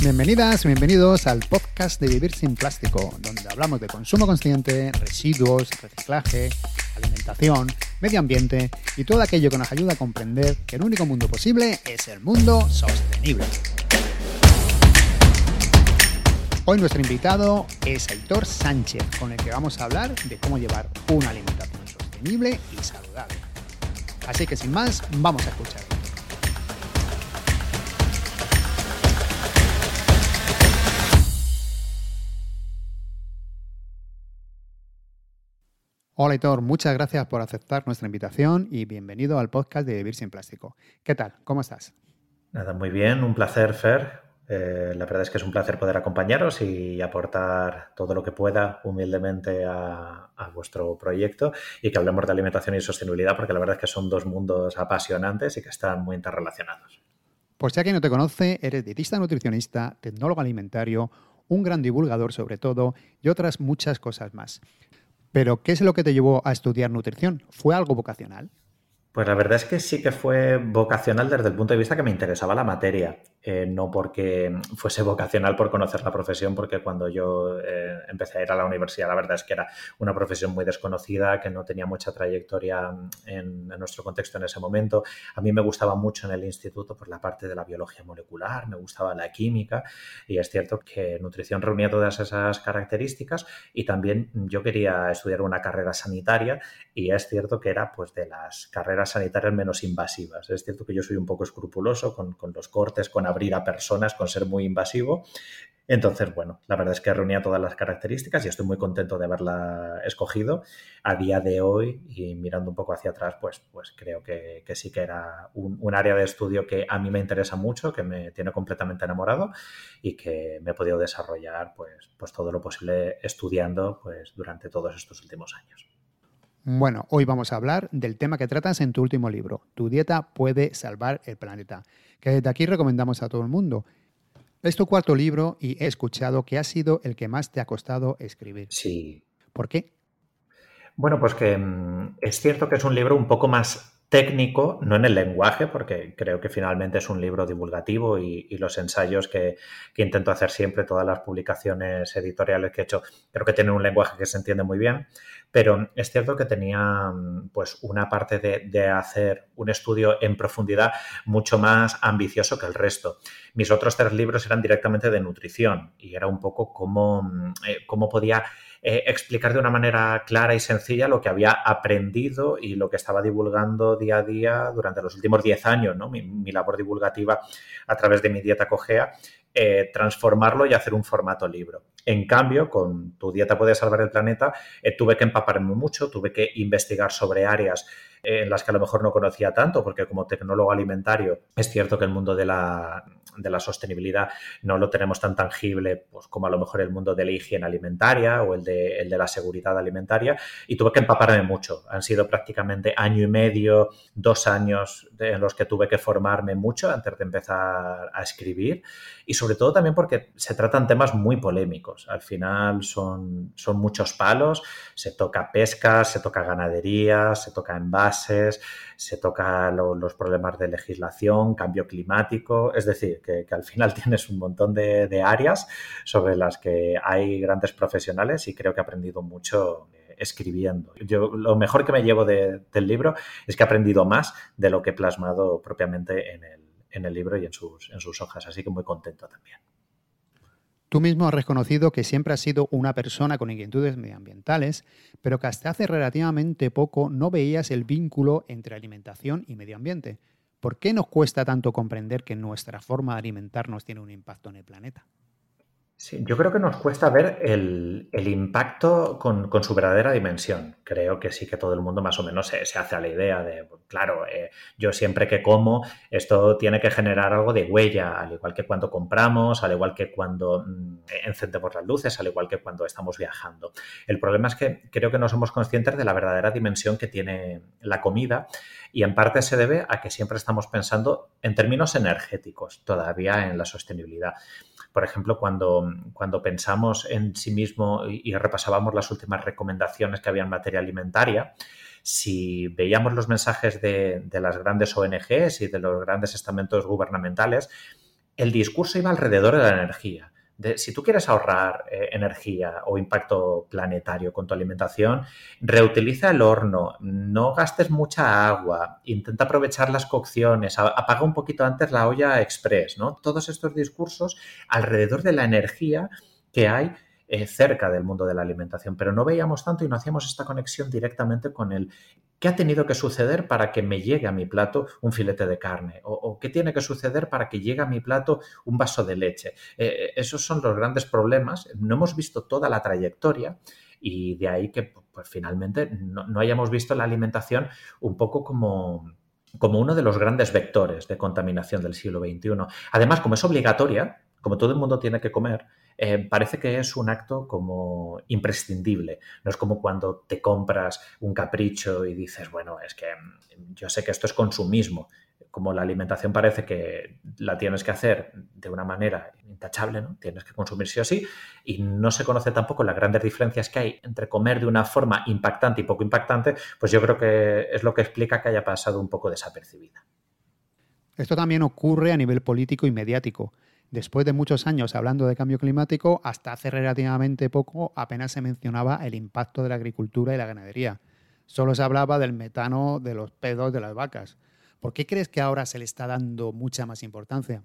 Bienvenidas, bienvenidos al podcast de Vivir sin Plástico, donde hablamos de consumo consciente, residuos, reciclaje, alimentación, medio ambiente y todo aquello que nos ayuda a comprender que el único mundo posible es el mundo sostenible. Hoy nuestro invitado es Aitor Sánchez, con el que vamos a hablar de cómo llevar una alimentación sostenible y saludable. Así que sin más, vamos a escuchar. Hola Hitor, muchas gracias por aceptar nuestra invitación y bienvenido al podcast de Vivir sin Plástico. ¿Qué tal? ¿Cómo estás? Nada, muy bien, un placer, Fer. Eh, la verdad es que es un placer poder acompañaros y aportar todo lo que pueda humildemente a, a, vuestro proyecto y que hablemos de alimentación y sostenibilidad, porque la verdad es que son dos mundos apasionantes y que están muy interrelacionados. Pues ya quien no te conoce, eres dietista nutricionista, tecnólogo alimentario, un gran divulgador sobre todo y otras muchas cosas más. Pero, ¿qué es lo que te llevó a estudiar nutrición? ¿Fue algo vocacional? Pues la verdad es que sí que fue vocacional desde el punto de vista que me interesaba la materia, eh, no porque fuese vocacional por conocer la profesión, porque cuando yo eh, empecé a ir a la universidad la verdad es que era una profesión muy desconocida, que no tenía mucha trayectoria en, en nuestro contexto en ese momento. A mí me gustaba mucho en el instituto por la parte de la biología molecular, me gustaba la química y es cierto que nutrición reunía todas esas características y también yo quería estudiar una carrera sanitaria y es cierto que era pues de las carreras sanitarias menos invasivas. Es cierto que yo soy un poco escrupuloso con, con, los cortes, con abrir a personas, con ser muy invasivo. Entonces, bueno, la verdad es que reunía todas las características y estoy muy contento de haberla escogido. A día de hoy, y mirando un poco hacia atrás, pues, pues creo que, que sí que era un, un, área de estudio que a mí me interesa mucho, que me tiene completamente enamorado y que me he podido desarrollar pues, pues todo lo posible estudiando pues, durante todos estos últimos años. Bueno, hoy vamos a hablar del tema que tratas en tu último libro, Tu dieta puede salvar el planeta, que desde aquí recomendamos a todo el mundo. Es tu cuarto libro y he escuchado que ha sido el que más te ha costado escribir. Sí. ¿Por qué? Bueno, pues que mm, es cierto que es un libro un poco más técnico, no en el lenguaje, porque creo que finalmente es un libro divulgativo y, y los ensayos que, que, intento hacer siempre, todas las publicaciones editoriales que he hecho, creo que tienen un lenguaje que se entiende muy bien, pero es cierto que tenía pues una parte de, hacer un estudio en profundidad mucho más ambicioso que el resto. Mis otros tres libros eran directamente de nutrición y era un poco cómo, eh, cómo podía eh, explicar de una manera clara y sencilla lo que había aprendido y lo que estaba divulgando día a día durante los últimos 10 años, ¿no? mi, mi labor divulgativa a través de mi dieta cogea, eh, transformarlo y hacer un formato libro. En cambio, con Tu dieta puede salvar el planeta, eh, tuve que empaparme mucho, tuve que investigar sobre áreas en las que a lo mejor no conocía tanto, porque como tecnólogo alimentario es cierto que el mundo de la, de la sostenibilidad no lo tenemos tan tangible pues, como a lo mejor el mundo de la higiene alimentaria o el de, el de la seguridad alimentaria, y tuve que empaparme mucho. Han sido prácticamente año y medio, dos años en los que tuve que formarme mucho antes de empezar a escribir, y sobre todo también porque se tratan temas muy polémicos. Al final son, son muchos palos, se toca pesca, se toca ganadería, se toca envases, se toca lo, los problemas de legislación, cambio climático, es decir, que, al final tienes un montón de, áreas sobre las que hay grandes profesionales y creo que he aprendido mucho eh, escribiendo. Yo lo mejor que me llevo de, del libro es que he aprendido más de lo que he plasmado propiamente en el, en el libro y en sus, en sus hojas, así que muy contento también. Tú mismo has reconocido que siempre has sido una persona con inquietudes medioambientales, pero que hasta hace relativamente poco no veías el vínculo entre alimentación y medio ambiente. ¿Por qué nos cuesta tanto comprender que nuestra forma de alimentarnos tiene un impacto en el planeta? Sí, yo creo que nos cuesta ver el, el impacto con, con, su verdadera dimensión. Creo que sí que todo el mundo más o menos se, se hace a la idea de, claro, eh, yo siempre que como, esto tiene que generar algo de huella, al igual que cuando compramos, al igual que cuando mmm, encendemos las luces, al igual que cuando estamos viajando. El problema es que creo que no somos conscientes de la verdadera dimensión que tiene la comida y en parte se debe a que siempre estamos pensando en términos energéticos, todavía en la sostenibilidad. Por ejemplo, cuando, cuando pensamos en sí mismo y, repasábamos las últimas recomendaciones que había en materia alimentaria, si veíamos los mensajes de, de las grandes ONGs y de los grandes estamentos gubernamentales, el discurso iba alrededor de la energía si tú quieres ahorrar eh, energía o impacto planetario con tu alimentación, reutiliza el horno, no gastes mucha agua, intenta aprovechar las cocciones, apaga un poquito antes la olla express, ¿no? Todos estos discursos alrededor de la energía que hay eh, cerca del mundo de la alimentación, pero no veíamos tanto y no hacíamos esta conexión directamente con el qué ha tenido que suceder para que me llegue a mi plato un filete de carne o, qué tiene que suceder para que llegue a mi plato un vaso de leche. Eh, eh, esos son los grandes problemas. No hemos visto toda la trayectoria y de ahí que pues, finalmente no, no hayamos visto la alimentación un poco como como uno de los grandes vectores de contaminación del siglo XXI. Además, como es obligatoria, como todo el mundo tiene que comer, eh, parece que es un acto como imprescindible. No es como cuando te compras un capricho y dices, bueno, es que mm, yo sé que esto es consumismo. Como la alimentación parece que la tienes que hacer de una manera intachable, ¿no? Tienes que consumir sí o sí, y no se conoce tampoco las grandes diferencias que hay entre comer de una forma impactante y poco impactante, pues yo creo que es lo que explica que haya pasado un poco desapercibida. Esto también ocurre a nivel político y mediático. Después de muchos años hablando de cambio climático, hasta hace relativamente poco apenas se mencionaba el impacto de la agricultura y la ganadería. Solo se hablaba del metano de los pedos de las vacas. ¿Por qué crees que ahora se le está dando mucha más importancia?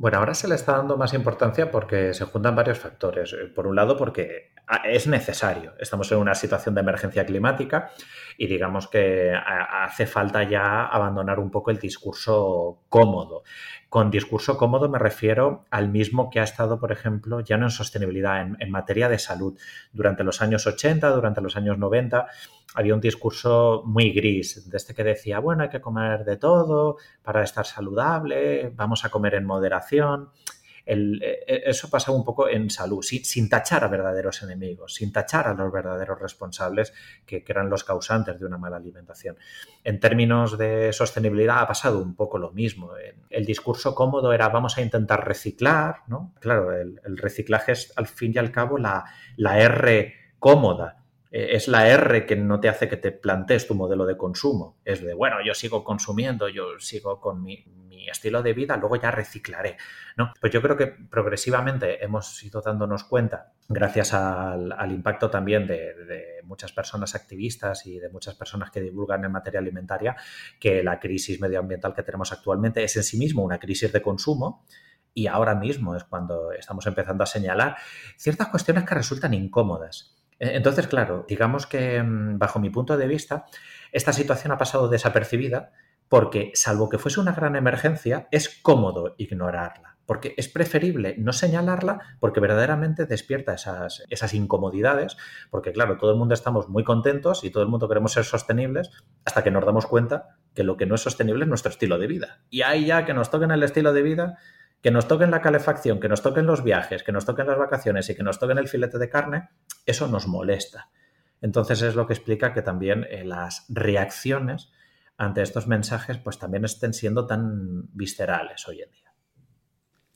Bueno, ahora se le está dando más importancia porque se juntan varios factores. Eh, por un lado, porque ah, es necesario. Estamos en una situación de emergencia climática y digamos que hace falta ya abandonar un poco el discurso cómodo. Con discurso cómodo me refiero al mismo que ha estado, por ejemplo, ya no en sostenibilidad, en, en materia de salud. Durante los años 80, durante los años 90, había un discurso muy gris, de este que decía, bueno, hay que comer de todo para estar saludable, vamos a comer en moderación. El, e, e, eso pasaba un poco en salud, sin, tachar a verdaderos enemigos, sin tachar a los verdaderos responsables que, eran los causantes de una mala alimentación. En términos de sostenibilidad ha pasado un poco lo mismo. El discurso cómodo era vamos a intentar reciclar, ¿no? Claro, el, reciclaje es al fin y al cabo la, la R cómoda es la R que no te hace que te plantees tu modelo de consumo. Es de, bueno, yo sigo consumiendo, yo sigo con mi, estilo de vida, luego ya reciclaré. ¿no? Pues yo creo que progresivamente hemos ido dándonos cuenta, gracias al, impacto también de, muchas personas activistas y de muchas personas que divulgan en materia alimentaria, que la crisis medioambiental que tenemos actualmente es en sí mismo una crisis de consumo. Y ahora mismo es cuando estamos empezando a señalar ciertas cuestiones que resultan incómodas entonces, claro, digamos que mm, bajo mi punto de vista, esta situación ha pasado desapercibida porque, salvo que fuese una gran emergencia, es cómodo ignorarla. Porque es preferible no señalarla porque verdaderamente despierta esas, esas incomodidades. Porque, claro, todo el mundo estamos muy contentos y todo el mundo queremos ser sostenibles hasta que nos damos cuenta que lo que no es sostenible es nuestro estilo de vida. Y ahí ya que nos toquen el estilo de vida, que nos toquen la calefacción, que nos toquen los viajes, que nos toquen las vacaciones y que nos toquen el filete de carne, eso nos molesta. Entonces es lo que explica que también eh, las reacciones ante estos mensajes pues también estén siendo tan viscerales hoy en día.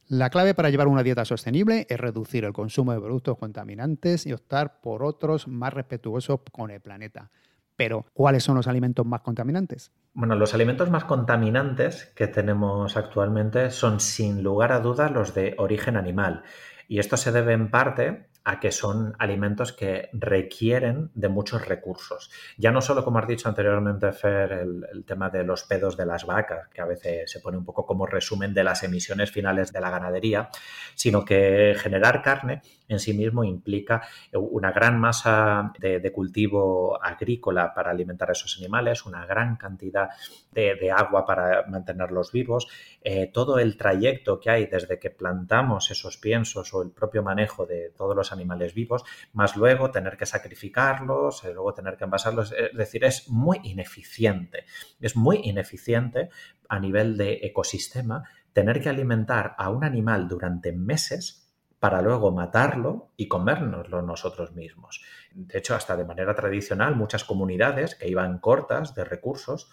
La clave para llevar una dieta sostenible es reducir el consumo de productos contaminantes y optar por otros más respetuosos con el planeta. Pero, ¿cuáles son los alimentos más contaminantes? Bueno, los alimentos más contaminantes que tenemos actualmente son sin lugar a dudas los de origen animal. Y esto se debe en parte a que son alimentos que requieren de muchos recursos. Ya no solo, como has dicho anteriormente, Fer, el, tema de los pedos de las vacas, que a veces se pone un poco como resumen de las emisiones finales de la ganadería, sino que generar carne en sí mismo implica una gran masa de, cultivo agrícola para alimentar a esos animales, una gran cantidad de, agua para mantenerlos vivos, eh, todo el trayecto que hay desde que plantamos esos piensos o el propio manejo de todos los animales vivos, más luego tener que sacrificarlos, eh, luego tener que envasarlos. Es decir, es muy ineficiente. Es muy ineficiente a nivel de ecosistema tener que alimentar a un animal durante meses para luego matarlo y comérnoslo nosotros mismos. De hecho, hasta de manera tradicional, muchas comunidades que iban cortas de recursos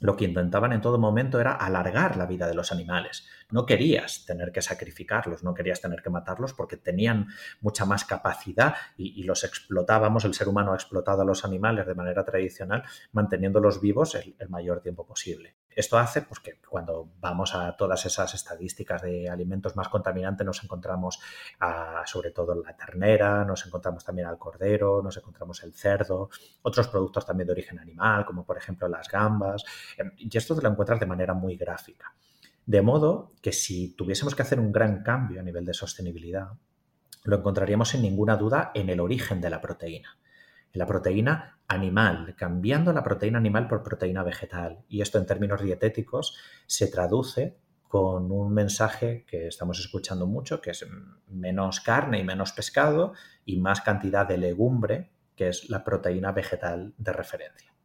lo que intentaban en todo momento era alargar la vida de los animales. No querías tener que sacrificarlos, no querías tener que matarlos porque tenían mucha más capacidad y, los explotábamos, el ser humano ha explotado a los animales de manera tradicional, manteniéndolos vivos el, mayor tiempo posible. Esto hace pues, que cuando vamos a todas esas estadísticas de alimentos más contaminantes nos encontramos sobre todo la ternera, nos encontramos también al cordero, nos encontramos el cerdo, otros productos también de origen animal, como por ejemplo las gambas, em, y esto te lo encuentras de manera muy gráfica. De modo que si tuviésemos que hacer un gran cambio a nivel de sostenibilidad, lo encontraríamos sin ninguna duda en el origen de la proteína la proteína animal, cambiando la proteína animal por proteína vegetal. Y esto en términos dietéticos se traduce con un mensaje que estamos escuchando mucho, que es menos carne y menos pescado y más cantidad de legumbre, que es la proteína vegetal de referencia.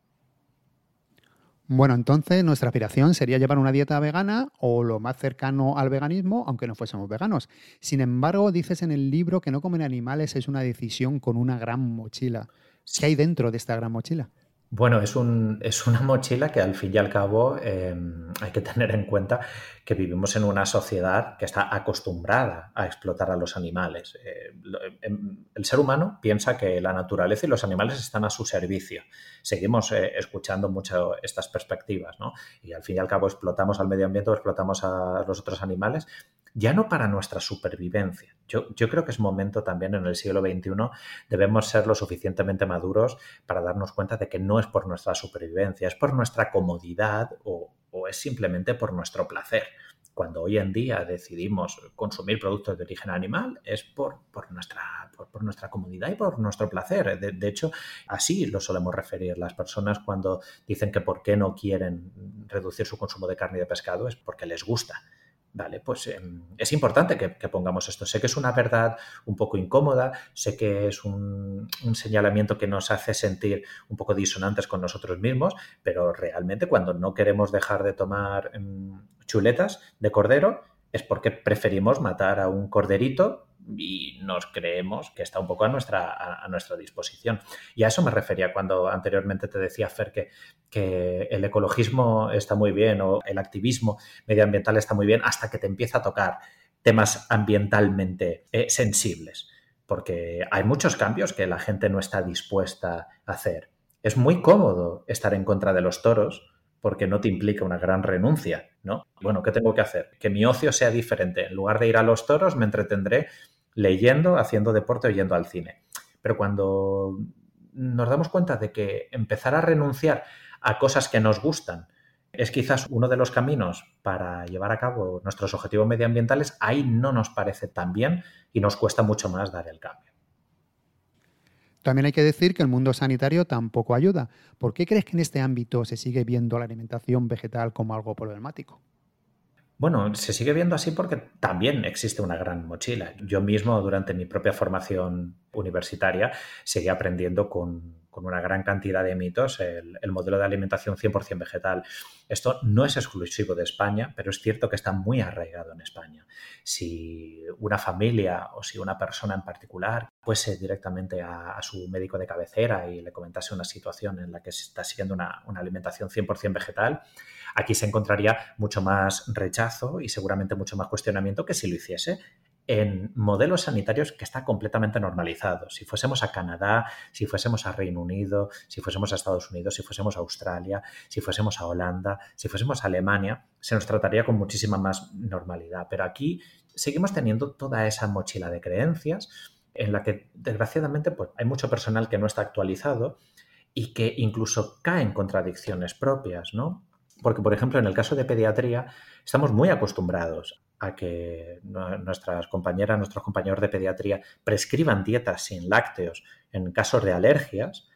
Bueno, entonces nuestra aspiración sería llevar una dieta vegana o lo más cercano al veganismo, aunque no fuésemos veganos. Sin embargo, dices en el libro que no comer animales es una decisión con una gran mochila. ¿Qué hay dentro de esta gran mochila? Bueno, es, un, es una mochila que al fin y al cabo em, hay que tener en cuenta que vivimos en una sociedad que está acostumbrada a explotar a los animales. Eh, em, el ser humano piensa que la naturaleza y los animales están a su servicio. Seguimos eh, escuchando mucho estas perspectivas, ¿no? Y al fin y al cabo explotamos al medio ambiente explotamos a los otros animales ya no para nuestra supervivencia. Yo, creo que es momento también en el siglo XXI, debemos ser lo suficientemente maduros para darnos cuenta de que no es por nuestra supervivencia, es por nuestra comodidad o, es simplemente por nuestro placer. Cuando hoy en día decidimos consumir productos de origen animal es por, nuestra, comodidad y por nuestro placer. De, de, hecho, así lo solemos referir las personas cuando dicen que por qué no quieren reducir su consumo de carne y de pescado es porque les gusta Vale, pues em, es importante que, pongamos esto. Sé que es una verdad un poco incómoda, sé que es un, señalamiento que nos hace sentir un poco disonantes con nosotros mismos, pero realmente cuando no queremos dejar de tomar em, chuletas de cordero es porque preferimos matar a un corderito y nos creemos que está un poco a nuestra, a, nuestra disposición. Y a eso me refería cuando anteriormente te decía, Fer, que, que, el ecologismo está muy bien o el activismo medioambiental está muy bien hasta que te empieza a tocar temas ambientalmente eh, sensibles, porque hay muchos cambios que la gente no está dispuesta a hacer. Es muy cómodo estar en contra de los toros, porque no te implica una gran renuncia, ¿no? Bueno, ¿qué tengo que hacer? Que mi ocio sea diferente. En lugar de ir a los toros, me entretendré leyendo, haciendo deporte o yendo al cine. Pero cuando nos damos cuenta de que empezar a renunciar a cosas que nos gustan es quizás uno de los caminos para llevar a cabo nuestros objetivos medioambientales, ahí no nos parece tan bien y nos cuesta mucho más dar el cambio. También hay que decir que el mundo sanitario tampoco ayuda. ¿Por qué crees que en este ámbito se sigue viendo la alimentación vegetal como algo problemático? Bueno, se sigue viendo así porque también existe una gran mochila. Yo mismo, durante mi propia formación universitaria, seguí aprendiendo con, una gran cantidad de mitos el, el modelo de alimentación 100% vegetal. Esto no es exclusivo de España, pero es cierto que está muy arraigado en España. Si una familia o si una persona en particular fuese directamente a, su médico de cabecera y le comentase una situación en la que se está siguiendo una, una alimentación 100% vegetal, aquí se encontraría mucho más rechazo y seguramente mucho más cuestionamiento que si lo hiciese en modelos sanitarios que está completamente normalizado. Si fuésemos a Canadá, si fuésemos a Reino Unido, si fuésemos a Estados Unidos, si fuésemos a Australia, si fuésemos a Holanda, si fuésemos a Alemania, se nos trataría con muchísima más normalidad. Pero aquí seguimos teniendo toda esa mochila de creencias en la que desgraciadamente pues, hay mucho personal que no está actualizado y que incluso cae en contradicciones propias, ¿no? Porque, por ejemplo, en el caso de pediatría, estamos muy acostumbrados a que nuestras compañeras, nuestros compañeros de pediatría prescriban dietas sin lácteos en casos de alergias,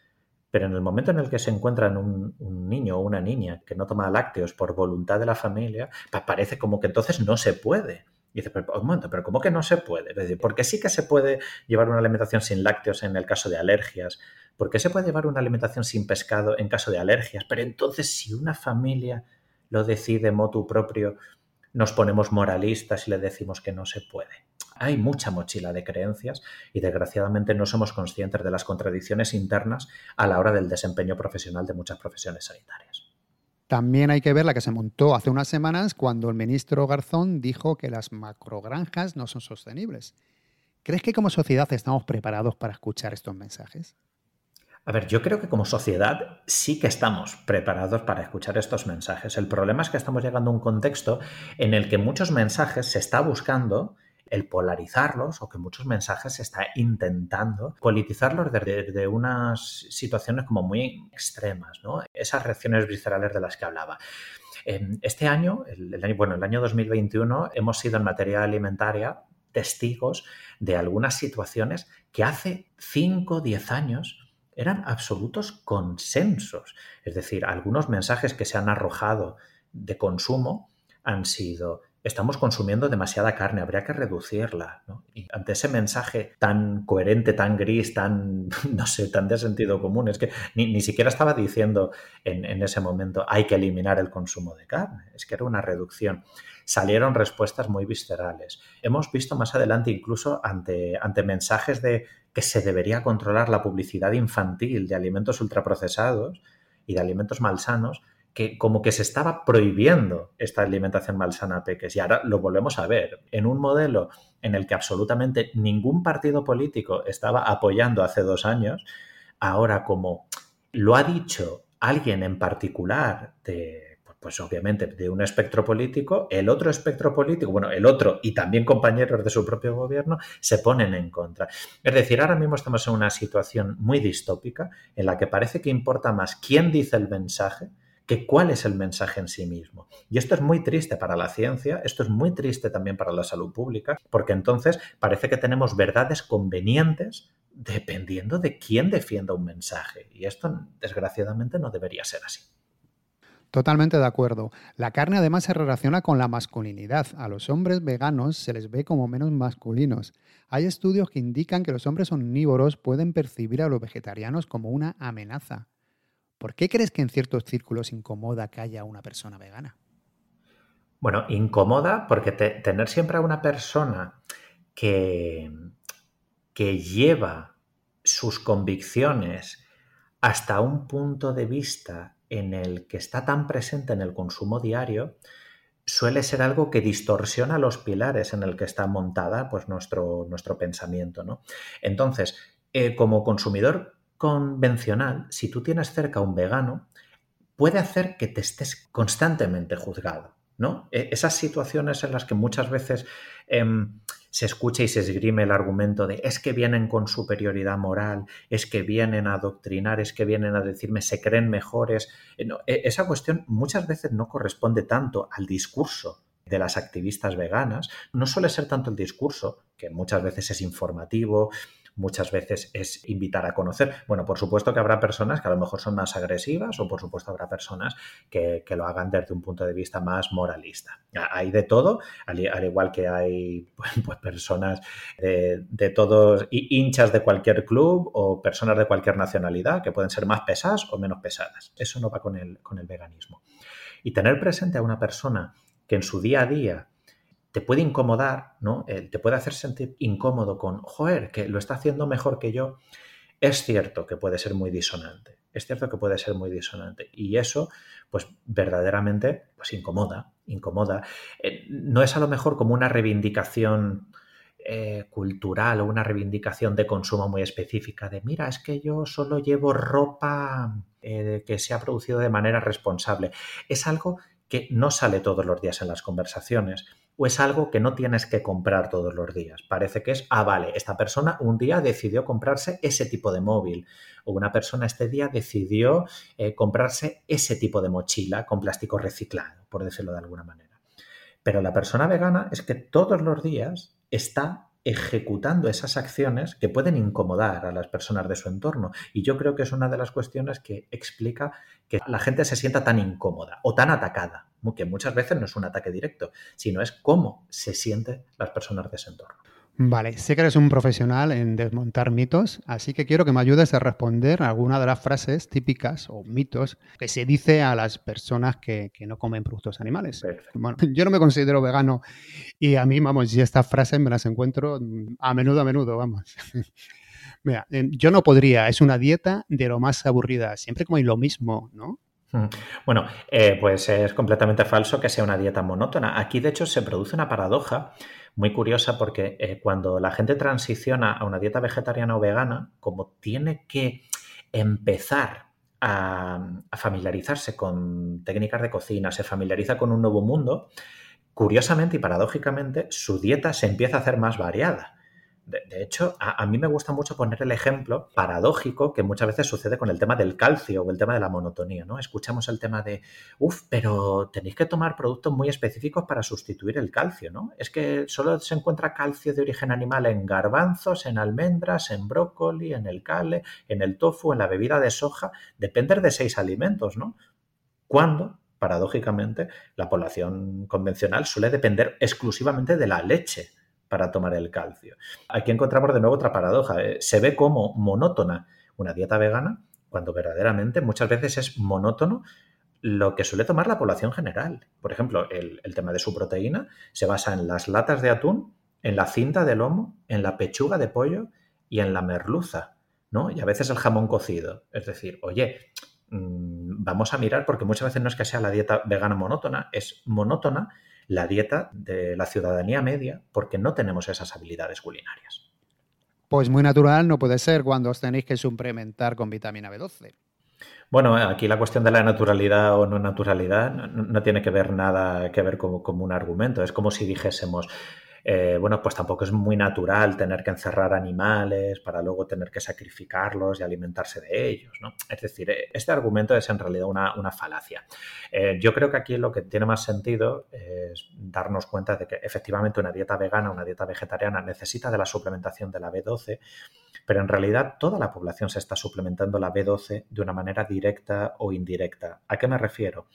pero en el momento en el que se encuentran un, niño o una niña que no toma lácteos por voluntad de la familia, parece como que entonces no se puede. Y dice, pero un momento, pero ¿cómo que no se puede? Es decir, porque sí que se puede llevar una alimentación sin lácteos en el caso de alergias, ¿Por qué se puede llevar una alimentación sin pescado en caso de alergias? Pero entonces, si una familia lo decide motu propio, nos ponemos moralistas y le decimos que no se puede. Hay mucha mochila de creencias y desgraciadamente no somos conscientes de las contradicciones internas a la hora del desempeño profesional de muchas profesiones sanitarias. También hay que ver la que se montó hace unas semanas cuando el ministro Garzón dijo que las macrogranjas no son sostenibles. ¿Crees que como sociedad estamos preparados para escuchar estos mensajes? A ver, yo creo que como sociedad sí que estamos preparados para escuchar estos mensajes. El problema es que estamos llegando a un contexto en el que muchos mensajes se está buscando el polarizarlos o que muchos mensajes se está intentando politizarlos desde, unas situaciones como muy extremas, ¿no? Esas reacciones viscerales de las que hablaba. Este año, el, año, bueno, el año 2021, hemos sido en materia alimentaria testigos de algunas situaciones que hace 5 o 10 años eran absolutos consensos. Es decir, algunos mensajes que se han arrojado de consumo han sido estamos consumiendo demasiada carne, habría que reducirla. Y ante ese mensaje tan coherente, tan gris, tan, no sé, tan de sentido común, es que ni, siquiera estaba diciendo en, en, ese momento hay que eliminar el consumo de carne, es que era una reducción. Salieron respuestas muy viscerales. Hemos visto más adelante incluso ante, ante mensajes de que se debería controlar la publicidad infantil de alimentos ultraprocesados y de alimentos malsanos, que como que se estaba prohibiendo esta alimentación malsana a peques. Y ahora lo volvemos a ver. En un modelo en el que absolutamente ningún partido político estaba apoyando hace dos años, ahora como lo ha dicho alguien en particular de, pues obviamente de un espectro político, el otro espectro político, bueno, el otro y también compañeros de su propio gobierno se ponen en contra. Es decir, ahora mismo estamos en una situación muy distópica en la que parece que importa más quién dice el mensaje, que cuál es el mensaje en sí mismo. Y esto es muy triste para la ciencia, esto es muy triste también para la salud pública, porque entonces parece que tenemos verdades convenientes dependiendo de quién defienda un mensaje. Y esto, desgraciadamente, no debería ser así. Totalmente de acuerdo. La carne además se relaciona con la masculinidad. A los hombres veganos se les ve como menos masculinos. Hay estudios que indican que los hombres omnívoros pueden percibir a los vegetarianos como una amenaza. ¿Por qué crees que en ciertos círculos incomoda que haya una persona vegana? Bueno, incomoda porque tener siempre a una persona que, que lleva sus convicciones hasta un punto de vista en el que está tan presente en el consumo diario, suele ser algo que distorsiona los pilares en el que está montada pues, nuestro, nuestro pensamiento. ¿no? Entonces, eh, como consumidor convencional, si tú tienes cerca un vegano, puede hacer que te estés constantemente juzgado. ¿no? E, esas situaciones en las que muchas veces em, se escucha y se esgrime el argumento de es que vienen con superioridad moral, es que vienen a adoctrinar, es que vienen a decirme se creen mejores. Eh, e, esa cuestión muchas veces no corresponde tanto al discurso de las activistas veganas, no suele ser tanto el discurso, que muchas veces es informativo, muchas veces es invitar a conocer. Bueno, por supuesto que habrá personas que a lo mejor son más agresivas o por supuesto habrá personas que, lo hagan desde un punto de vista más moralista. Hay de todo, al, igual que hay pues personas de, de, todos, hinchas de cualquier club o personas de cualquier nacionalidad que pueden ser más pesadas o menos pesadas. Eso no va con el, con el veganismo. Y tener presente a una persona que en su día a día te puede incomodar, ¿no? te puede hacer sentir incómodo con, joder, que lo está haciendo mejor que yo. Es cierto que puede ser muy disonante, es cierto que puede ser muy disonante. Y eso, pues verdaderamente, pues incomoda, incomoda. Eh, no es a lo mejor como una reivindicación eh, cultural o una reivindicación de consumo muy específica de, mira, es que yo solo llevo ropa eh, que se ha producido de manera responsable. Es algo que no sale todos los días en las conversaciones o es algo que no tienes que comprar todos los días. Parece que es, ah, vale, esta persona un día decidió comprarse ese tipo de móvil o una persona este día decidió eh, comprarse ese tipo de mochila con plástico reciclado, por decirlo de alguna manera. Pero la persona vegana es que todos los días está ejecutando esas acciones que pueden incomodar a las personas de su entorno. Y yo creo que es una de las cuestiones que explica que la gente se sienta tan incómoda o tan atacada, que muchas veces no es un ataque directo, sino es cómo se sienten las personas de ese entorno. Vale, sé que eres un profesional en desmontar mitos, así que quiero que me ayudes a responder alguna de las frases típicas o mitos que se dice a las personas que, no comen productos animales. Bueno, yo no me considero vegano y a mí, vamos, y estas frases me las encuentro a menudo, a menudo, vamos. Mira, eh, yo no podría, es una dieta de lo más aburrida, siempre como hay lo mismo, ¿no? Bueno, eh, pues es completamente falso que sea una dieta monótona. Aquí, de hecho, se produce una paradoja muy curiosa porque eh, cuando la gente transiciona a una dieta vegetariana o vegana, como tiene que empezar a, familiarizarse con técnicas de cocina, se familiariza con un nuevo mundo, curiosamente y paradójicamente, su dieta se empieza a hacer más variada. De, hecho, a, mí me gusta mucho poner el ejemplo paradójico que muchas veces sucede con el tema del calcio o el tema de la monotonía, ¿no? Escuchamos el tema de, uff, pero tenéis que tomar productos muy específicos para sustituir el calcio, ¿no? Es que solo se encuentra calcio de origen animal en garbanzos, en almendras, en brócoli, en el cale, en el tofu, en la bebida de soja. Depende de seis alimentos, ¿no? Cuando paradójicamente, la población convencional suele depender exclusivamente de la leche para tomar el calcio. Aquí encontramos de nuevo otra paradoja. Eh, se ve como monótona una dieta vegana cuando verdaderamente muchas veces es monótono lo que suele tomar la población general. Por ejemplo, el, tema de su proteína se basa en las latas de atún, en la cinta de lomo, en la pechuga de pollo y en la merluza, ¿no? Y a veces el jamón cocido. Es decir, oye, mm, vamos a mirar porque muchas veces no es que sea la dieta vegana monótona, es monótona la dieta de la ciudadanía media porque no tenemos esas habilidades culinarias. Pues muy natural no puede ser cuando os tenéis que suplementar con vitamina B12. Bueno, aquí la cuestión de la naturalidad o no naturalidad no, tiene que ver nada que ver como, como un argumento. Es como si dijésemos, eh, bueno, pues tampoco es muy natural tener que encerrar animales para luego tener que sacrificarlos y alimentarse de ellos, ¿no? Es decir, eh, este argumento es en realidad una, falacia. Eh, yo creo que aquí lo que tiene más sentido es darnos cuenta de que efectivamente una dieta vegana, una dieta vegetariana necesita de la suplementación de la B12, pero en realidad toda la población se está suplementando la B12 de una manera directa o indirecta. ¿A qué me refiero?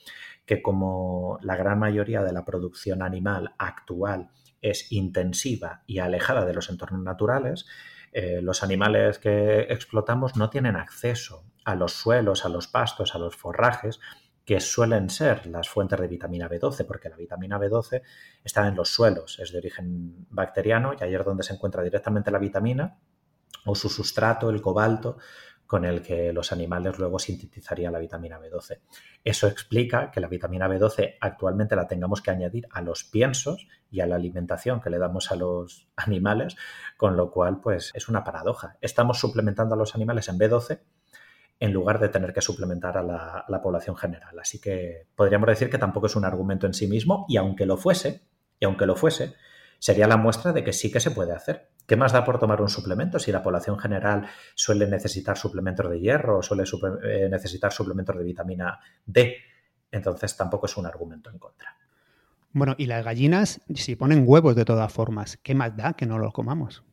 Que como la gran mayoría de la producción animal actual es intensiva y alejada de los entornos naturales, eh, los animales que explotamos no tienen acceso a los suelos, a los pastos, a los forrajes, que suelen ser las fuentes de vitamina B12, porque la vitamina B12 está en los suelos, es de origen bacteriano y ahí es donde se encuentra directamente la vitamina o su sustrato, el cobalto, con el que los animales luego sintetizarían la vitamina B12. Eso explica que la vitamina B12 actualmente la tengamos que añadir a los piensos y a la alimentación que le damos a los animales, con lo cual pues es una paradoja. Estamos suplementando a los animales en B12 en lugar de tener que suplementar a la, la población general. Así que podríamos decir que tampoco es un argumento en sí mismo y aunque lo fuese, y aunque lo fuese, sería la muestra de que sí que se puede hacer. ¿Qué más da por tomar un suplemento si la población general suele necesitar suplementos de hierro o suele eh, necesitar suplementos de vitamina D? Entonces tampoco es un argumento en contra. Bueno, y las gallinas, si ponen huevos de todas formas, ¿qué más da que no los comamos?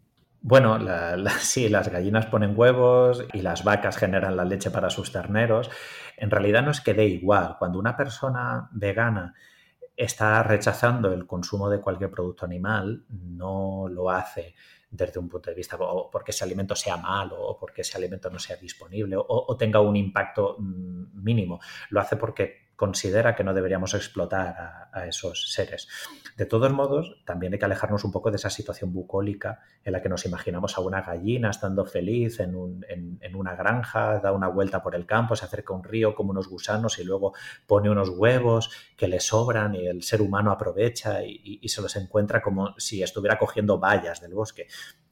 Bueno, sí, las gallinas ponen huevos y las vacas generan la leche para sus terneros. En realidad no es que dé igual. Cuando una persona vegana está rechazando el consumo de cualquier producto animal, no lo hace desde un punto de vista o porque ese alimento sea malo o porque ese alimento no sea disponible o, tenga un impacto mm, mínimo. Lo hace porque considera que no deberíamos explotar a, esos seres. De todos modos, también hay que alejarnos un poco de esa situación bucólica en la que nos imaginamos a una gallina estando feliz en, una granja, da una vuelta por el campo, se acerca a un río como unos gusanos y luego pone unos huevos que le sobran y el ser humano aprovecha y, y se los encuentra como si estuviera cogiendo bayas del bosque.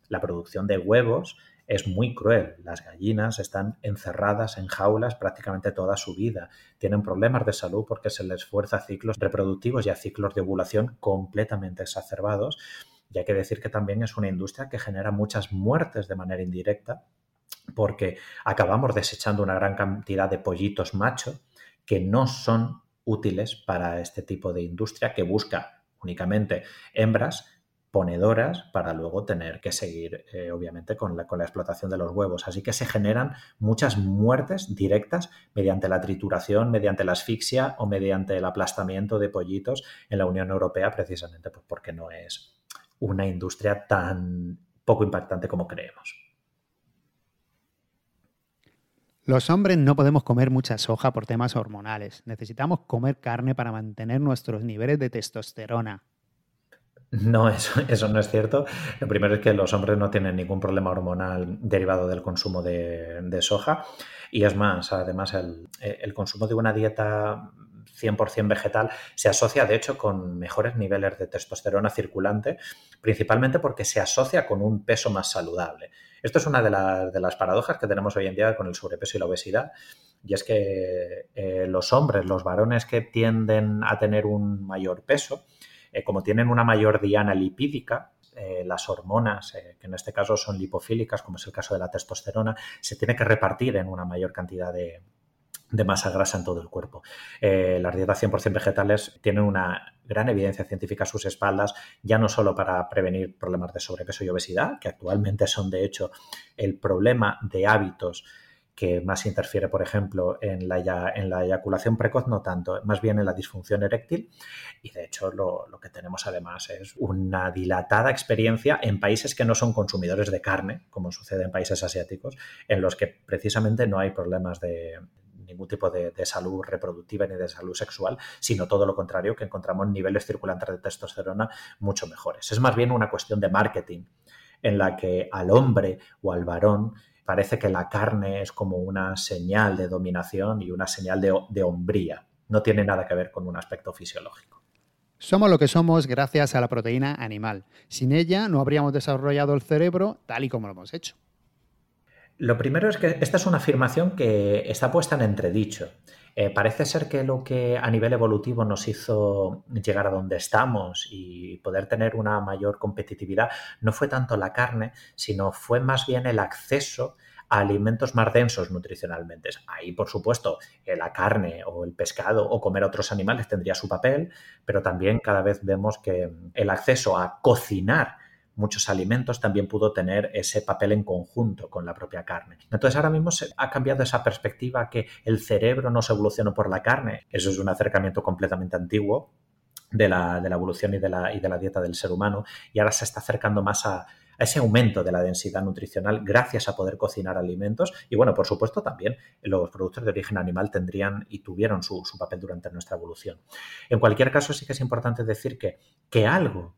La producción de huevos es muy cruel. Las gallinas están encerradas en jaulas prácticamente toda su vida. Tienen problemas de salud porque se les fuerza a ciclos reproductivos y a ciclos de ovulación completamente exacerbados. Y hay que decir que también es una industria que genera muchas muertes de manera indirecta porque acabamos desechando una gran cantidad de pollitos macho que no son útiles para este tipo de industria que busca únicamente hembras ponedoras para luego tener que seguir, eh, obviamente, con la, con la explotación de los huevos. Así que se generan muchas muertes directas mediante la trituración, mediante la asfixia o mediante el aplastamiento de pollitos en la Unión Europea, precisamente pues, porque no es una industria tan poco impactante como creemos. Los hombres no podemos comer mucha soja por temas hormonales. Necesitamos comer carne para mantener nuestros niveles de testosterona. No, eso, eso, no es cierto. Lo primero es que los hombres no tienen ningún problema hormonal derivado del consumo de, soja. Y es más, además, el, consumo de una dieta 100% vegetal se asocia, de hecho, con mejores niveles de testosterona circulante, principalmente porque se asocia con un peso más saludable. Esto es una de, las paradojas que tenemos hoy en día con el sobrepeso y la obesidad, y es que eh, los hombres, los varones que tienden a tener un mayor peso, eh, como tienen una mayor diana lipídica, eh, las hormonas, que en este caso son lipofílicas, como es el caso de la testosterona, se tiene que repartir en una mayor cantidad de, masa grasa en todo el cuerpo. Eh, las dietas 100% vegetales tienen una gran evidencia científica a sus espaldas, ya no solo para prevenir problemas de sobrepeso y obesidad, que actualmente son de hecho el problema de hábitos que más interfiere, por ejemplo, en la, en la eyaculación precoz, no tanto, más bien en la disfunción eréctil. Y de hecho, lo, lo, que tenemos además es una dilatada experiencia en países que no son consumidores de carne, como sucede en países asiáticos, en los que precisamente no hay problemas de, ningún tipo de, salud reproductiva ni de salud sexual, sino todo lo contrario, que encontramos niveles circulantes de testosterona mucho mejores. Es más bien una cuestión de marketing en la que al hombre o al varón parece que la carne es como una señal de dominación y una señal de, de hombría. No tiene nada que ver con un aspecto fisiológico. Somos lo que somos gracias a la proteína animal. Sin ella no habríamos desarrollado el cerebro tal y como lo hemos hecho. Lo primero es que esta es una afirmación que está puesta en entredicho. Eh, parece ser que lo que a nivel evolutivo nos hizo llegar a donde estamos y poder tener una mayor competitividad no fue tanto la carne, sino fue más bien el acceso a alimentos más densos nutricionalmente. Ahí, por supuesto, eh, la carne o el pescado o comer otros animales tendría su papel, pero también cada vez vemos que el acceso a cocinar muchos alimentos también pudo tener ese papel en conjunto con la propia carne. Entonces ahora mismo se ha cambiado esa perspectiva que el cerebro no se evolucionó por la carne. Eso es un acercamiento completamente antiguo de la, evolución y de la, y de la dieta del ser humano y ahora se está acercando más a, ese aumento de la densidad nutricional gracias a poder cocinar alimentos. Y bueno, por supuesto, también los productos de origen animal tendrían y tuvieron su, su, papel durante nuestra evolución. En cualquier caso, sí que es importante decir que, que algo